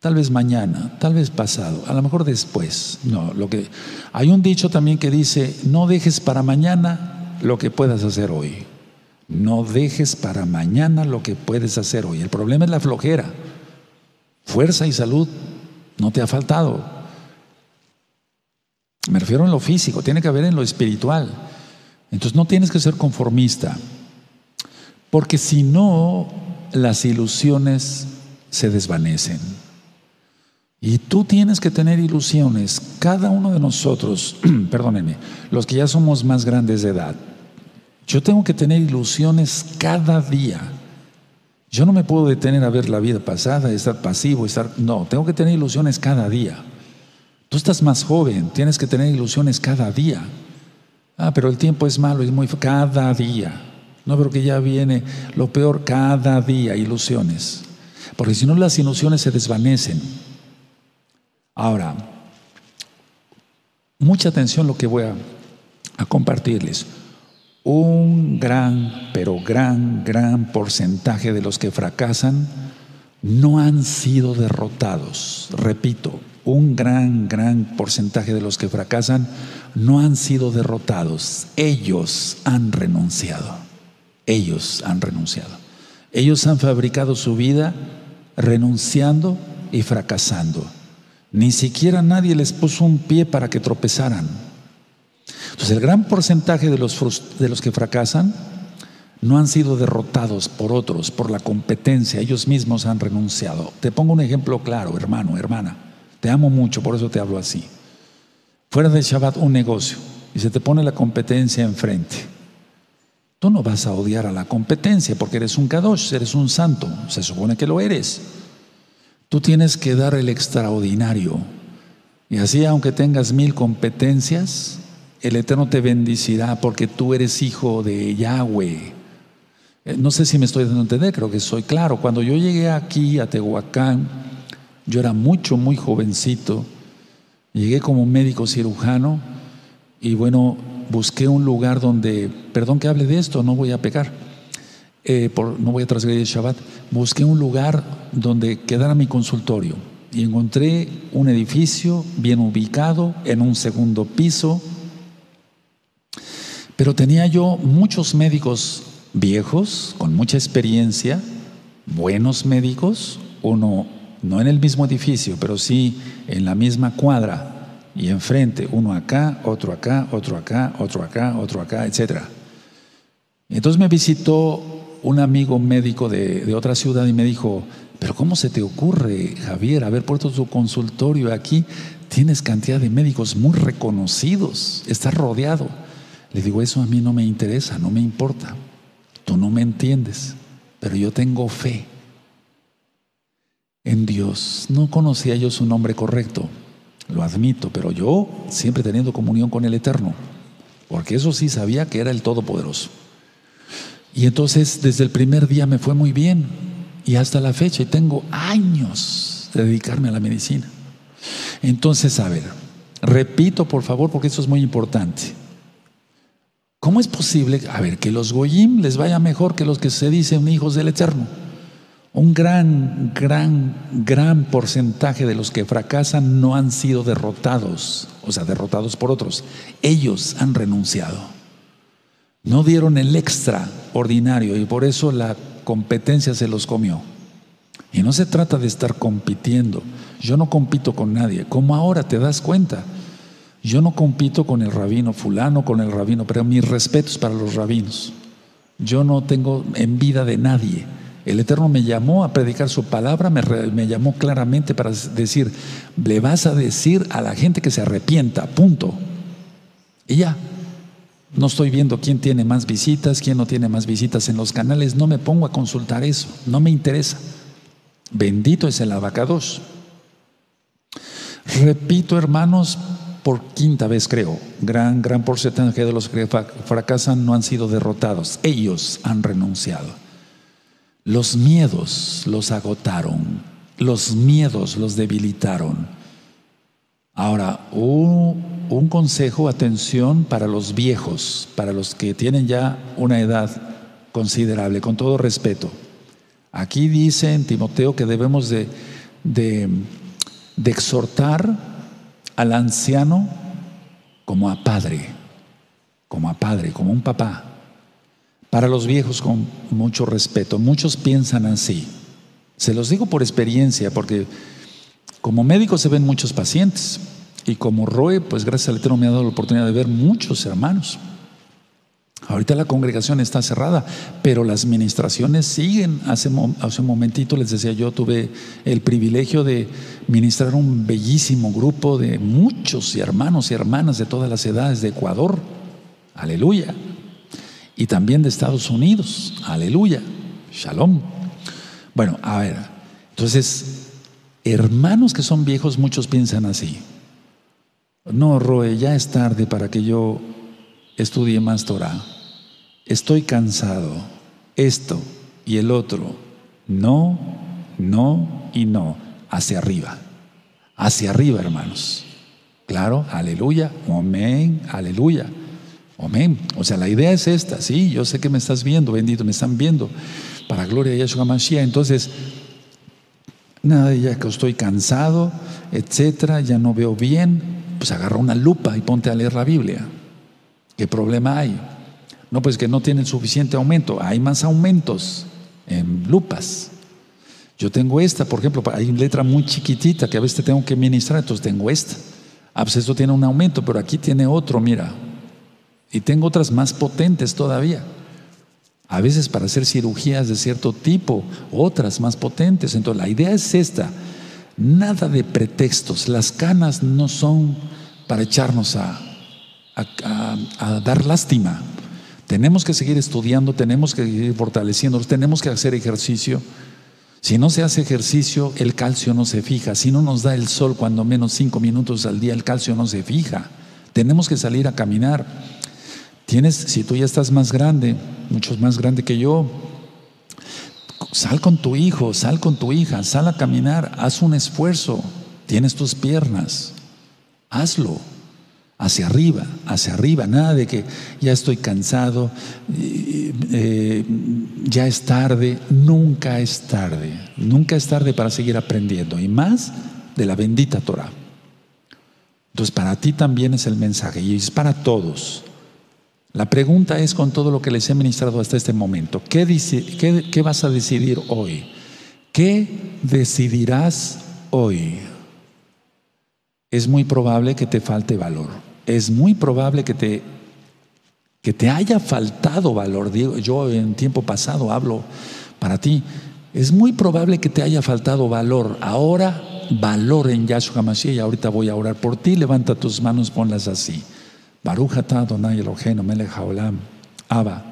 Tal vez mañana, tal vez pasado, a lo mejor después. No, lo que hay un dicho también que dice, no dejes para mañana lo que puedas hacer hoy. No dejes para mañana lo que puedes hacer hoy. El problema es la flojera. Fuerza y salud no te ha faltado. Me refiero en lo físico, tiene que haber en lo espiritual. Entonces no tienes que ser conformista, porque si no, las ilusiones se desvanecen. Y tú tienes que tener ilusiones, cada uno de nosotros, perdónenme, los que ya somos más grandes de edad, yo tengo que tener ilusiones cada día. Yo no me puedo detener a ver la vida pasada, estar pasivo, estar... No, tengo que tener ilusiones cada día. Tú estás más joven, tienes que tener ilusiones cada día. Ah, pero el tiempo es malo, es muy... Cada día. No, pero que ya viene lo peor cada día, ilusiones. Porque si no las ilusiones se desvanecen. Ahora, mucha atención lo que voy a, a compartirles un gran, pero gran, gran porcentaje de los que fracasan no han sido derrotados. Repito, un gran, gran porcentaje de los que fracasan no han sido derrotados. Ellos han renunciado. Ellos han renunciado. Ellos han fabricado su vida renunciando y fracasando. Ni siquiera nadie les puso un pie para que tropezaran. Entonces el gran porcentaje de los, de los que fracasan no han sido derrotados por otros, por la competencia, ellos mismos han renunciado. Te pongo un ejemplo claro, hermano, hermana. Te amo mucho, por eso te hablo así. Fuera de Shabbat un negocio y se te pone la competencia enfrente. Tú no vas a odiar a la competencia porque eres un kadosh, eres un santo, se supone que lo eres. Tú tienes que dar el extraordinario. Y así, aunque tengas mil competencias, el Eterno te bendicirá porque tú eres hijo de Yahweh. Eh, no sé si me estoy dando a entender, creo que soy claro. Cuando yo llegué aquí a Tehuacán, yo era mucho, muy jovencito. Llegué como médico cirujano y bueno, busqué un lugar donde, perdón que hable de esto, no voy a pecar, eh, no voy a transgredir el Shabbat. Busqué un lugar donde quedara mi consultorio y encontré un edificio bien ubicado en un segundo piso pero tenía yo muchos médicos viejos, con mucha experiencia, buenos médicos, uno no en el mismo edificio, pero sí en la misma cuadra y enfrente, uno acá, otro acá, otro acá, otro acá, otro acá, etc. Entonces me visitó un amigo médico de, otra ciudad y me dijo, pero ¿cómo se te ocurre, Javier, haber puesto tu consultorio aquí? Tienes cantidad de médicos muy reconocidos, estás rodeado. Le digo, eso a mí no me interesa, no me importa. Tú no me entiendes, pero yo tengo fe en Dios. No conocía yo su nombre correcto, lo admito, pero yo siempre teniendo comunión con el Eterno, porque eso sí sabía que era el Todopoderoso. Y entonces desde el primer día me fue muy bien y hasta la fecha, y tengo años de dedicarme a la medicina. Entonces, a ver, repito por favor, porque eso es muy importante. ¿Cómo es posible, a ver, que los Goyim les vaya mejor que los que se dicen hijos del Eterno? Un gran, gran, gran porcentaje de los que fracasan no han sido derrotados, o sea, derrotados por otros. Ellos han renunciado. No dieron el extraordinario y por eso la competencia se los comió. Y no se trata de estar compitiendo. Yo no compito con nadie. Como ahora te das cuenta. Yo no compito con el rabino fulano, con el rabino, pero mis respetos para los rabinos. Yo no tengo envidia de nadie. El Eterno me llamó a predicar su palabra, me, me, llamó claramente para decir, le vas a decir a la gente que se arrepienta, punto. Y ya, no estoy viendo quién tiene más visitas, quién no tiene más visitas en los canales, no me pongo a consultar eso, no me interesa. Bendito es el abacados. Repito, hermanos, por quinta vez creo, gran, gran porcentaje de los que fracasan no han sido derrotados, ellos han renunciado. Los miedos los agotaron, los miedos los debilitaron. Ahora, un, consejo, atención para los viejos, para los que tienen ya una edad considerable, con todo respeto. Aquí dice en Timoteo que debemos de, de exhortar al anciano como a padre, como a padre, como un papá. Para los viejos con mucho respeto. Muchos piensan así. Se los digo por experiencia, porque como médico se ven muchos pacientes y como Roe, pues gracias al Eterno me ha dado la oportunidad de ver muchos hermanos. Ahorita la congregación está cerrada, pero las ministraciones siguen. Hace, un momentito les decía yo, tuve el privilegio de ministrar un bellísimo grupo de muchos hermanos y hermanas de todas las edades de Ecuador. Aleluya. Y también de Estados Unidos. Aleluya. Shalom. Bueno, a ver. Entonces, hermanos que son viejos, muchos piensan así. No, Roe, ya es tarde para que yo estudie más Torah. Estoy cansado. Esto y el otro. No, no y no. Hacia arriba. Hacia arriba, hermanos. Claro, aleluya, amén, aleluya. Amén. O sea, la idea es esta, sí, yo sé que me estás viendo, bendito, me están viendo. Para gloria de Yahshua Mashiach. Entonces, nada, ya que estoy cansado, etcétera, ya no veo bien, pues agarra una lupa y ponte a leer la Biblia. ¿Qué problema hay? No, pues que no tienen suficiente aumento. Hay más aumentos en lupas. Yo tengo esta, por ejemplo, hay una letra muy chiquitita que a veces tengo que ministrar, entonces tengo esta. Ah, pues tiene un aumento, pero aquí tiene otro, mira. Y tengo otras más potentes todavía. A veces para hacer cirugías de cierto tipo, otras más potentes. Entonces la idea es esta. Nada de pretextos. Las canas no son para echarnos a, a, dar lástima. Tenemos que seguir estudiando, tenemos que seguir fortaleciéndonos, tenemos que hacer ejercicio. Si no se hace ejercicio, el calcio no se fija. Si no nos da el sol cuando menos cinco minutos al día, el calcio no se fija. Tenemos que salir a caminar. Tienes, si tú ya estás más grande, mucho más grande que yo, sal con tu hijo, sal con tu hija, sal a caminar, haz un esfuerzo. Tienes tus piernas, hazlo hacia arriba, hacia arriba, nada de que ya estoy cansado, eh, ya es tarde, nunca es tarde, nunca es tarde para seguir aprendiendo, y más de la bendita Torah. Entonces para ti también es el mensaje y es para todos. La pregunta es con todo lo que les he ministrado hasta este momento, ¿qué, qué, qué vas a decidir hoy? ¿Qué decidirás hoy? Es muy probable que te falte valor es muy probable que te, que te haya faltado valor. Yo en tiempo pasado hablo para ti. Es muy probable que te haya faltado valor. Ahora, valor en Yahshua Mashiach. Y ahorita voy a orar por ti. Levanta tus manos, ponlas así. Baruch Adonai Eloheinu melech. Abba,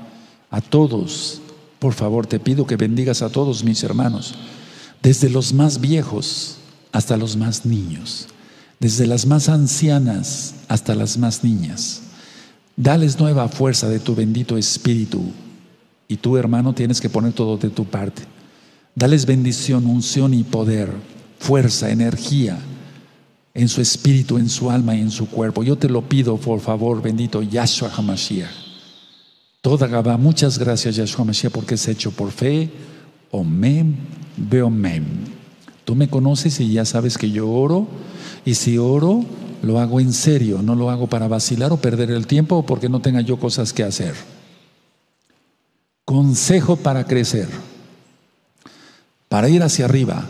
a todos, por favor, te pido que bendigas a todos mis hermanos, desde los más viejos hasta los más niños desde las más ancianas hasta las más niñas. Dales nueva fuerza de tu bendito espíritu. Y tú, hermano, tienes que poner todo de tu parte. Dales bendición, unción y poder, fuerza, energía en su espíritu, en su alma y en su cuerpo. Yo te lo pido, por favor, bendito Yahshua HaMashiach. Toda Gabá, muchas gracias, Yahshua HaMashiach, porque es hecho por fe. Omem, Beomem. Tú me conoces y ya sabes que yo oro, y si oro, lo hago en serio, no lo hago para vacilar o perder el tiempo o porque no tenga yo cosas que hacer. Consejo para crecer, para ir hacia arriba,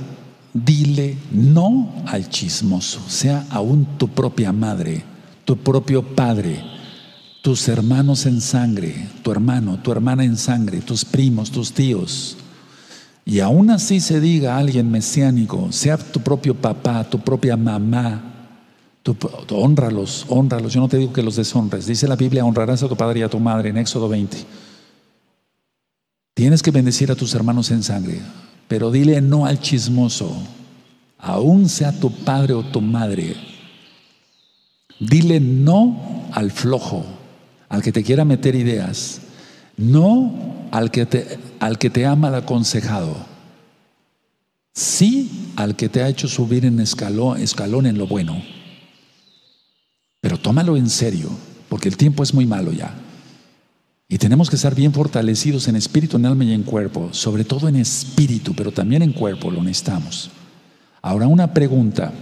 dile no al chismoso, sea aún tu propia madre, tu propio padre, tus hermanos en sangre, tu hermano, tu hermana en sangre, tus primos, tus tíos. Y aún así se diga a alguien mesiánico, sea tu propio papá, tu propia mamá, honralos, honralos. Yo no te digo que los deshonres. Dice la Biblia, honrarás a tu padre y a tu madre en Éxodo 20. Tienes que bendecir a tus hermanos en sangre, pero dile no al chismoso, aún sea tu padre o tu madre. Dile no al flojo, al que te quiera meter ideas, no al que te, al que te ama al aconsejado, sí al que te ha hecho subir en escalón, escalón en lo bueno. Pero tómalo en serio, porque el tiempo es muy malo ya. Y tenemos que estar bien fortalecidos en espíritu, en alma y en cuerpo, sobre todo en espíritu, pero también en cuerpo lo necesitamos. Ahora una pregunta.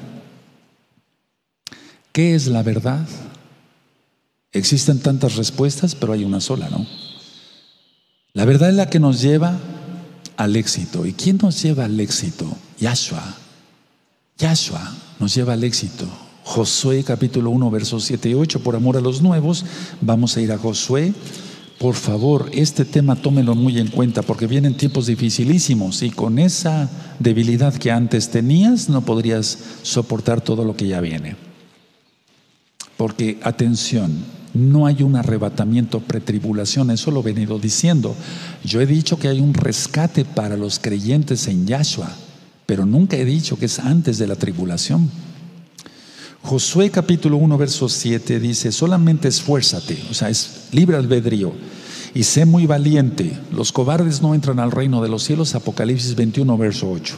¿Qué es la verdad? Existen tantas respuestas, pero hay una sola, ¿no? La verdad es la que nos lleva al éxito. ¿Y quién nos lleva al éxito? Yahshua. Yahshua nos lleva al éxito. Josué capítulo 1, versos 7 y 8, por amor a los nuevos, vamos a ir a Josué. Por favor, este tema tómelo muy en cuenta porque vienen tiempos dificilísimos y con esa debilidad que antes tenías no podrías soportar todo lo que ya viene. Porque, atención, no hay un arrebatamiento pretribulación, eso lo he venido diciendo. Yo he dicho que hay un rescate para los creyentes en Yahshua, pero nunca he dicho que es antes de la tribulación. Josué capítulo 1, verso 7 dice, solamente esfuérzate, o sea, es libre albedrío, y sé muy valiente. Los cobardes no entran al reino de los cielos, Apocalipsis 21, verso 8.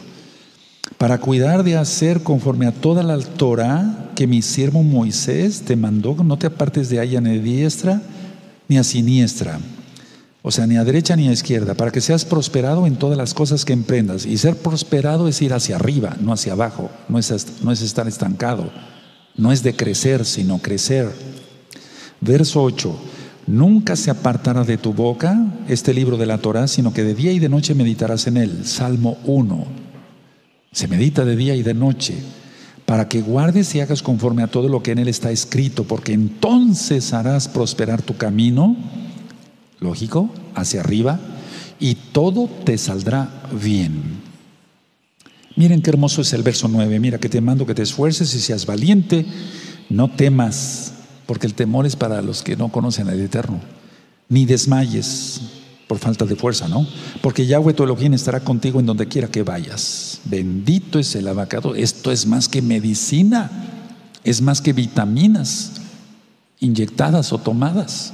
Para cuidar de hacer conforme a toda la Torah que mi siervo Moisés te mandó, no te apartes de ella ni a diestra ni a siniestra, o sea, ni a derecha ni a izquierda, para que seas prosperado en todas las cosas que emprendas. Y ser prosperado es ir hacia arriba, no hacia abajo, no es, no es estar estancado. No es de crecer, sino crecer. Verso 8. Nunca se apartará de tu boca este libro de la Torah, sino que de día y de noche meditarás en él. Salmo 1. Se medita de día y de noche, para que guardes y hagas conforme a todo lo que en él está escrito, porque entonces harás prosperar tu camino, lógico, hacia arriba, y todo te saldrá bien. Miren qué hermoso es el verso 9. Mira que te mando que te esfuerces y seas valiente, no temas, porque el temor es para los que no conocen al Eterno. Ni desmayes por falta de fuerza, ¿no? Porque Yahweh tu Elohim estará contigo en donde quiera que vayas. Bendito es el abacado. Esto es más que medicina, es más que vitaminas inyectadas o tomadas.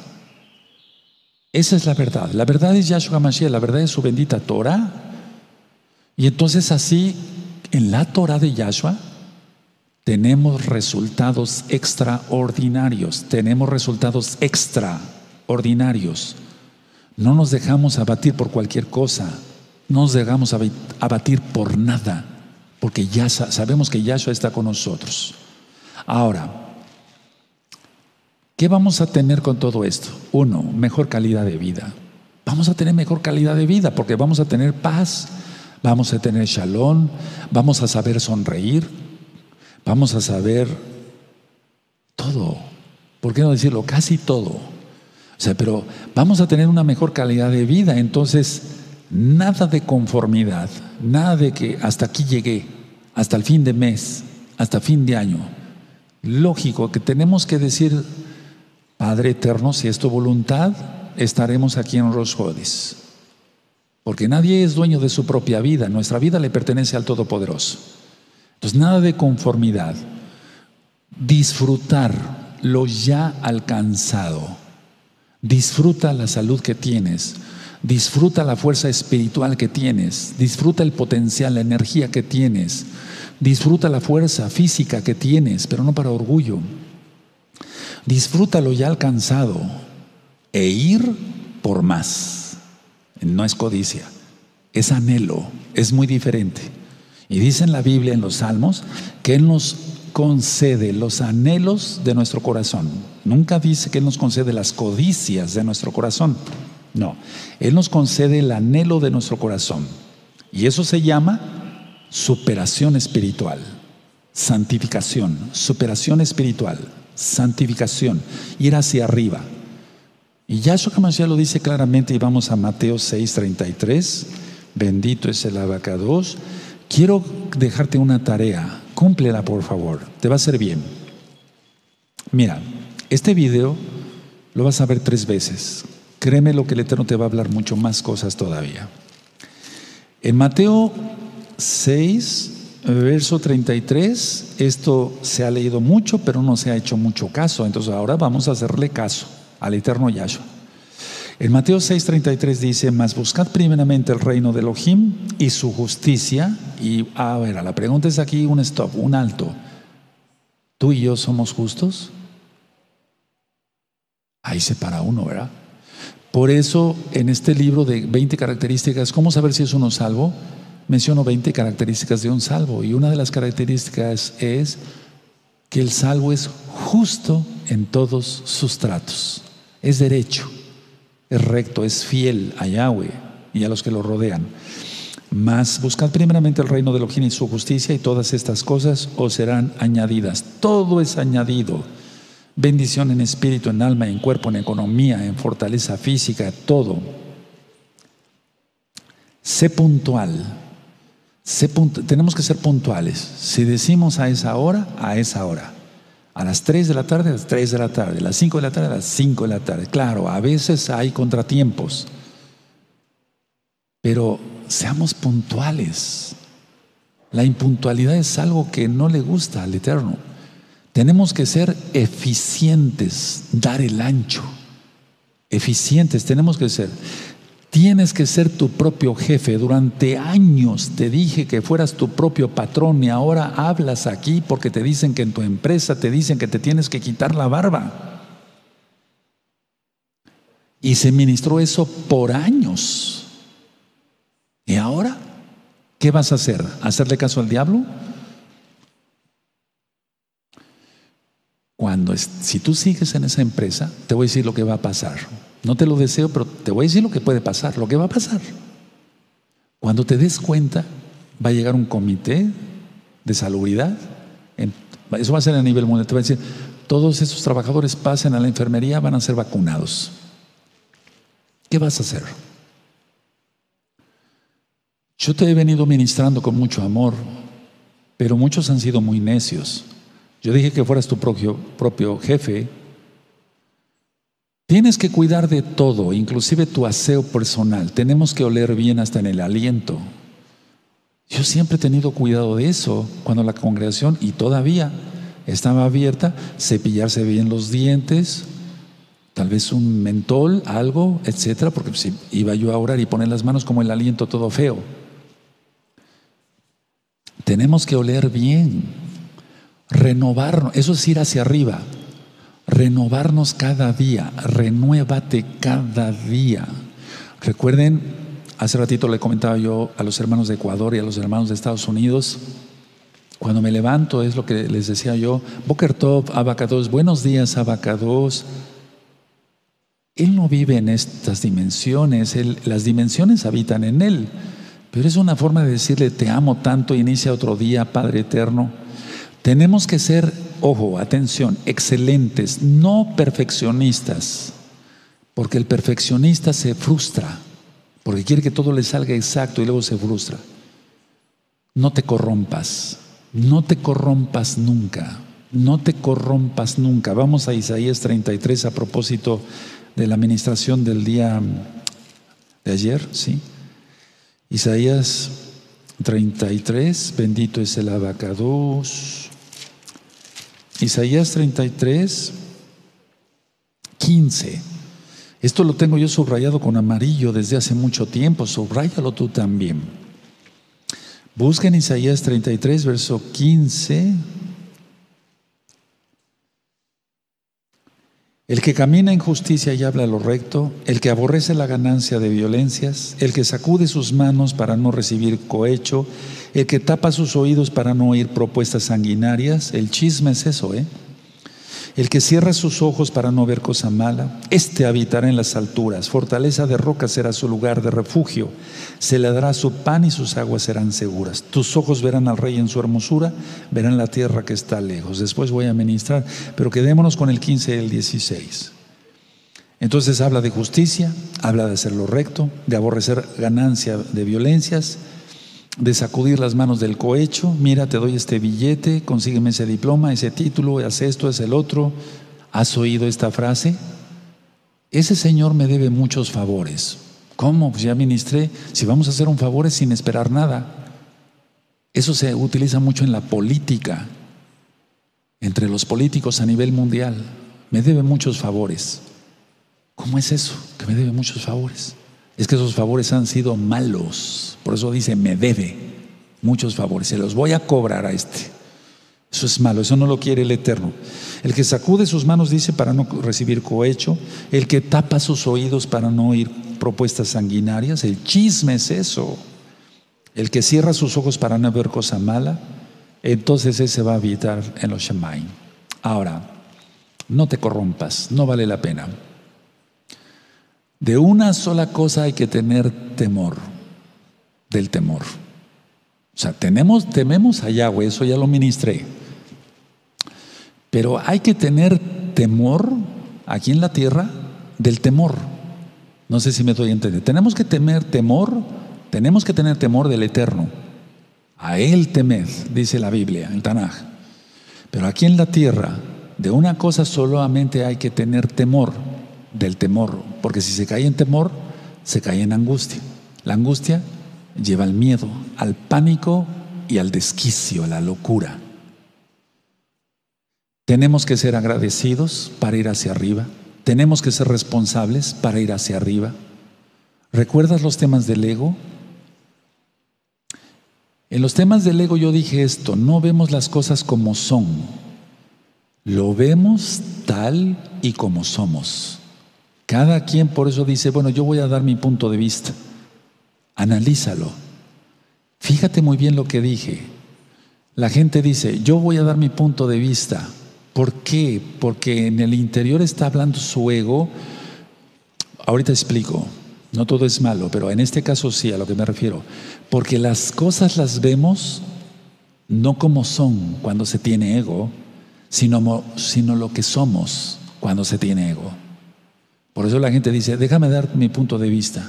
Esa es la verdad. La verdad es Yahshua Mashiach, la verdad es su bendita Torah. Y entonces así en la Torah de Yahshua tenemos resultados extraordinarios, tenemos resultados extraordinarios. No nos dejamos abatir por cualquier cosa, no nos dejamos abatir por nada, porque ya sabemos que Yahshua está con nosotros. Ahora, ¿qué vamos a tener con todo esto? Uno, mejor calidad de vida. Vamos a tener mejor calidad de vida porque vamos a tener paz, vamos a tener shalom, vamos a saber sonreír, vamos a saber todo. ¿Por qué no decirlo? Casi todo. Sea, pero vamos a tener una mejor calidad de vida. Entonces, nada de conformidad, nada de que hasta aquí llegué, hasta el fin de mes, hasta fin de año. Lógico que tenemos que decir, Padre eterno, si es tu voluntad, estaremos aquí en los Jodis. Porque nadie es dueño de su propia vida. Nuestra vida le pertenece al Todopoderoso. Entonces, nada de conformidad. disfrutar lo ya alcanzado. Disfruta la salud que tienes. Disfruta la fuerza espiritual que tienes. Disfruta el potencial, la energía que tienes. Disfruta la fuerza física que tienes, pero no para orgullo. Disfruta lo ya alcanzado e ir por más. No es codicia, es anhelo, es muy diferente. Y dice en la Biblia, en los Salmos, que Él nos concede los anhelos de nuestro corazón. Nunca dice que Él nos concede las codicias de nuestro corazón. No, Él nos concede el anhelo de nuestro corazón. Y eso se llama superación espiritual, santificación, superación espiritual, santificación, ir hacia arriba. Y Yahshua HaMashiach lo dice claramente y vamos a Mateo 6:33, bendito es el abacados. Quiero dejarte una tarea, cúmplela por favor, te va a hacer bien. Mira, este video lo vas a ver tres veces. Créeme lo que el Eterno te va a hablar mucho más cosas todavía. En Mateo 6, verso 33, esto se ha leído mucho, pero no se ha hecho mucho caso. Entonces ahora vamos a hacerle caso al eterno Yahshua. En Mateo 6:33 dice, mas buscad primeramente el reino de Elohim y su justicia. Y a ver, la pregunta es aquí un stop, un alto. ¿Tú y yo somos justos? Ahí se para uno, ¿verdad? Por eso en este libro de 20 características, ¿cómo saber si es uno salvo? menciono 20 características de un salvo y una de las características es que el salvo es justo en todos sus tratos, es derecho, es recto, es fiel a Yahweh y a los que lo rodean. Mas buscad primeramente el reino de Elohim y su justicia y todas estas cosas os serán añadidas. Todo es añadido. Bendición en espíritu, en alma, en cuerpo, en economía, en fortaleza física, todo. Sé puntual tenemos que ser puntuales. Si decimos a esa hora, a esa hora. A las 3 de la tarde, a las 3 de la tarde. A las 5 de la tarde, a las 5 de la tarde. Claro, a veces hay contratiempos. Pero seamos puntuales. La impuntualidad es algo que no le gusta al Eterno. Tenemos que ser eficientes, dar el ancho. Eficientes tenemos que ser. Tienes que ser tu propio jefe. Durante años te dije que fueras tu propio patrón y ahora hablas aquí porque te dicen que en tu empresa te dicen que te tienes que quitar la barba. Y se ministró eso por años. ¿Y ahora? ¿Qué vas a hacer? ¿Hacerle caso al diablo? Cuando, si tú sigues en esa empresa, te voy a decir lo que va a pasar. No te lo deseo, pero te voy a decir lo que puede pasar, lo que va a pasar. Cuando te des cuenta, va a llegar un comité de salubridad. Eso va a ser a nivel mundial. Te va a decir, todos esos trabajadores pasen a la enfermería, van a ser vacunados. ¿Qué vas a hacer? Yo te he venido ministrando con mucho amor, pero muchos han sido muy necios. Yo dije que fueras tu propio, jefe, Tienes que cuidar de todo, inclusive tu aseo personal. Tenemos que oler bien hasta en el aliento. Yo siempre he tenido cuidado de eso cuando la congregación, y todavía estaba abierta, cepillarse bien los dientes, tal vez un mentol, algo, etcétera, porque si iba yo a orar y poner las manos como el aliento todo feo. Tenemos que oler bien, renovarnos, eso es ir hacia arriba renovarnos cada día, renuévate cada día. Recuerden, hace ratito le comentaba yo a los hermanos de Ecuador y a los hermanos de Estados Unidos, cuando me levanto es lo que les decía yo, Boker Tov, Abacados, buenos días Abacados. Él no vive en estas dimensiones, las dimensiones habitan en Él, pero es una forma de decirle, te amo tanto, inicia otro día, Padre Eterno. Tenemos que ser ojo, atención, excelentes, no perfeccionistas, porque el perfeccionista se frustra, porque quiere que todo le salga exacto y luego se frustra. No te corrompas, no te corrompas nunca, no te corrompas nunca. Vamos a Isaías 33 a propósito de la administración del día de ayer, ¿sí? Isaías 33, bendito es el abacados. Isaías 33, 15. Esto lo tengo yo subrayado con amarillo desde hace mucho tiempo, subráyalo tú también. Busca en Isaías 33, verso 15. El que camina en justicia y habla lo recto, el que aborrece la ganancia de violencias, el que sacude sus manos para no recibir cohecho, el que tapa sus oídos para no oír propuestas sanguinarias, el chisme es eso, ¿eh? El que cierra sus ojos para no ver cosa mala, éste habitará en las alturas, fortaleza de roca será su lugar de refugio, se le dará su pan y sus aguas serán seguras. Tus ojos verán al rey en su hermosura, verán la tierra que está lejos. Después voy a ministrar, pero quedémonos con el 15 y el 16. Entonces habla de justicia, habla de hacer lo recto, de aborrecer ganancia de violencias, de sacudir las manos del cohecho, mira, te doy este billete, consígueme ese diploma, ese título, haz esto, es el otro. ¿Has oído esta frase? Ese Señor me debe muchos favores. ¿Cómo? Pues ya ministré. Si vamos a hacer un favor es sin esperar nada. Eso se utiliza mucho en la política, entre los políticos a nivel mundial. Me debe muchos favores. ¿Cómo es eso? Que me debe muchos favores. Es que esos favores han sido malos. Por eso dice, me debe muchos favores, se los voy a cobrar a este. Eso es malo, eso no lo quiere el Eterno. El que sacude sus manos dice para no recibir cohecho, el que tapa sus oídos para no oír propuestas sanguinarias, el chisme es eso. El que cierra sus ojos para no ver cosa mala, entonces ese va a habitar en los Shemaim. Ahora, no te corrompas, no vale la pena. De una sola cosa hay que tener temor del temor. O sea, tenemos, tememos a Yahweh, eso ya lo ministré. Pero hay que tener temor aquí en la tierra del temor. No sé si me doy a entender. Tenemos que temer temor, tenemos que tener temor del eterno. A él temed, dice la Biblia, el Tanaj. Pero aquí en la tierra, de una cosa solamente hay que tener temor, del temor, porque si se cae en temor, se cae en angustia. La angustia lleva al miedo, al pánico y al desquicio, a la locura. Tenemos que ser agradecidos para ir hacia arriba. Tenemos que ser responsables para ir hacia arriba. ¿Recuerdas los temas del ego? En los temas del ego yo dije esto, no vemos las cosas como son, lo vemos tal y como somos. Cada quien por eso dice, bueno, yo voy a dar mi punto de vista. Analízalo. Fíjate muy bien lo que dije. La gente dice, yo voy a dar mi punto de vista. ¿Por qué? Porque en el interior está hablando su ego. Ahorita explico. No todo es malo, pero en este caso sí, a lo que me refiero. Porque las cosas las vemos no como son cuando se tiene ego, sino, sino lo que somos cuando se tiene ego. Por eso la gente dice, déjame dar mi punto de vista.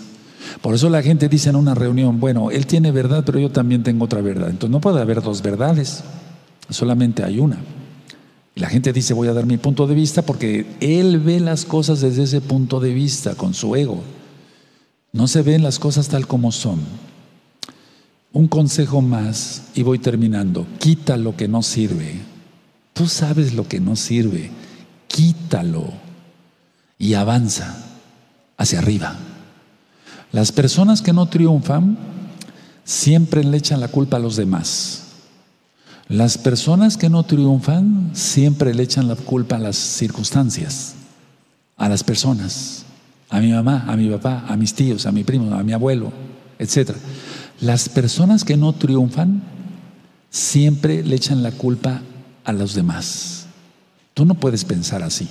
Por eso la gente dice en una reunión, bueno, él tiene verdad, pero yo también tengo otra verdad. Entonces no puede haber dos verdades, solamente hay una. Y la gente dice, voy a dar mi punto de vista porque él ve las cosas desde ese punto de vista, con su ego. No se ven las cosas tal como son. Un consejo más y voy terminando. Quita lo que no sirve. Tú sabes lo que no sirve. Quítalo y avanza hacia arriba. Las personas que no triunfan siempre le echan la culpa a los demás. Las personas que no triunfan siempre le echan la culpa a las circunstancias, a las personas, a mi mamá, a mi papá, a mis tíos, a mi primo, a mi abuelo, etc. Las personas que no triunfan siempre le echan la culpa a los demás. Tú no puedes pensar así.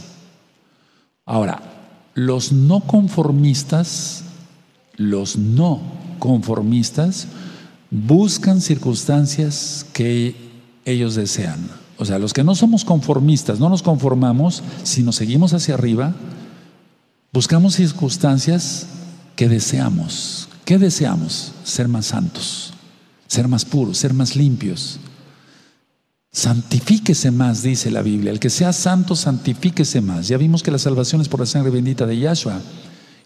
Ahora, los no conformistas los no conformistas buscan circunstancias que ellos desean. O sea, los que no somos conformistas, no nos conformamos, sino seguimos hacia arriba, buscamos circunstancias que deseamos. ¿Qué deseamos? Ser más santos, ser más puros, ser más limpios. Santifíquese más, dice la Biblia. El que sea santo, santifíquese más. Ya vimos que la salvación es por la sangre bendita de Yahshua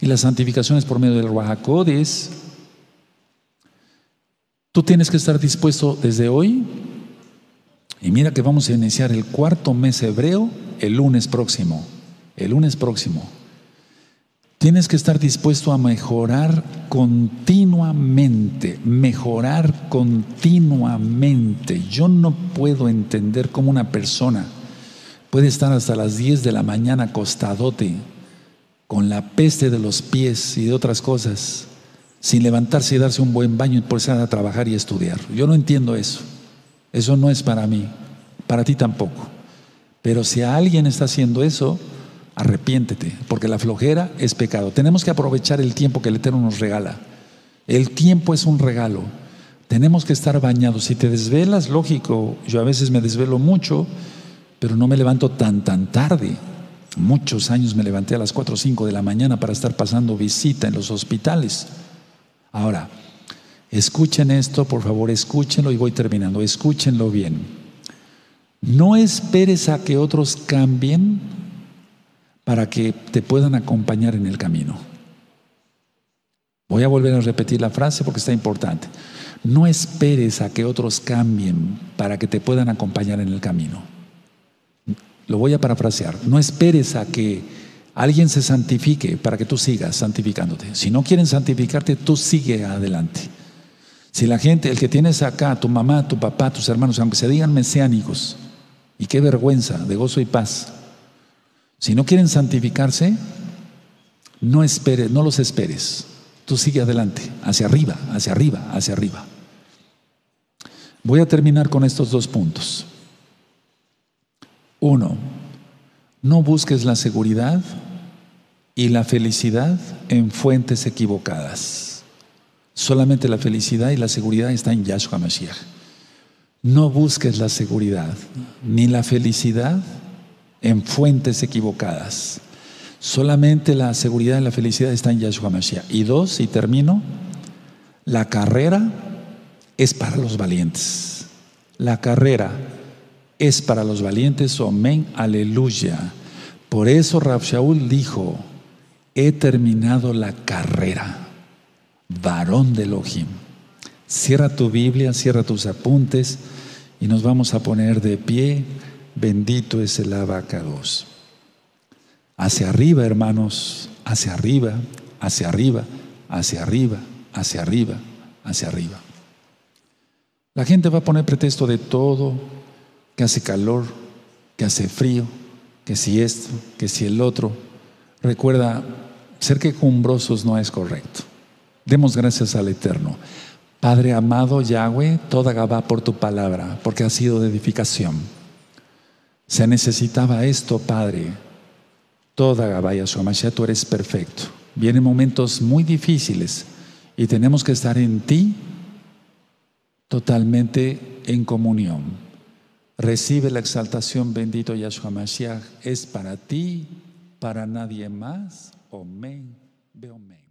y las santificaciones por medio del Rahakodes. Tú tienes que estar dispuesto desde hoy Y mira que vamos a iniciar el cuarto mes hebreo el lunes próximo. El lunes próximo. Tienes que estar dispuesto a mejorar continuamente, mejorar continuamente. Yo no puedo entender cómo una persona puede estar hasta las 10 de la mañana acostadote con la peste de los pies y de otras cosas, sin levantarse y darse un buen baño y empezar a trabajar y estudiar. Yo no entiendo eso. Eso no es para mí, para ti tampoco. Pero si alguien está haciendo eso, arrepiéntete, porque la flojera es pecado. Tenemos que aprovechar el tiempo que el Eterno nos regala. El tiempo es un regalo. Tenemos que estar bañados. Si te desvelas, lógico, yo a veces me desvelo mucho, pero no me levanto tan, tan tarde. Muchos años me levanté a las 4 o 5 de la mañana para estar pasando visita en los hospitales. Ahora, escuchen esto, por favor, escúchenlo y voy terminando. Escúchenlo bien. No esperes a que otros cambien para que te puedan acompañar en el camino. Voy a volver a repetir la frase porque está importante. No esperes a que otros cambien para que te puedan acompañar en el camino. Lo voy a parafrasear. No esperes a que alguien se santifique para que tú sigas santificándote. Si no quieren santificarte, tú sigue adelante. Si la gente, el que tienes acá, tu mamá, tu papá, tus hermanos, aunque se digan mesiánicos, y qué vergüenza de gozo y paz, si no quieren santificarse, no esperes, no los esperes. Tú sigue adelante, hacia arriba, hacia arriba, hacia arriba. Voy a terminar con estos dos puntos. Uno, no busques la seguridad y la felicidad en fuentes equivocadas. Solamente la felicidad y la seguridad están en Yahshua Mashiach. No busques la seguridad ni la felicidad en fuentes equivocadas. Solamente la seguridad y la felicidad están en Yahshua Mashiach. Y dos, y termino, la carrera es para los valientes. La carrera es para los valientes, amén, aleluya. Por eso Rab Shaul dijo, he terminado la carrera, varón de Elohim. Cierra tu Biblia, cierra tus apuntes y nos vamos a poner de pie. Bendito es el abacados. Hacia arriba, hermanos, hacia arriba, hacia arriba, hacia arriba, hacia arriba, hacia arriba. La gente va a poner pretexto de todo, que hace calor, que hace frío, que si esto, que si el otro. Recuerda, ser quejumbrosos no es correcto. Demos gracias al Eterno. Padre amado Yahweh, toda Gabá por tu palabra, porque ha sido de edificación. Se necesitaba esto, Padre. Toda Gabaya Mashiach, tú eres perfecto. Vienen momentos muy difíciles y tenemos que estar en ti totalmente en comunión. Recibe la exaltación, bendito Yahshua Mashiach. Es para ti, para nadie más. Amén. Amén.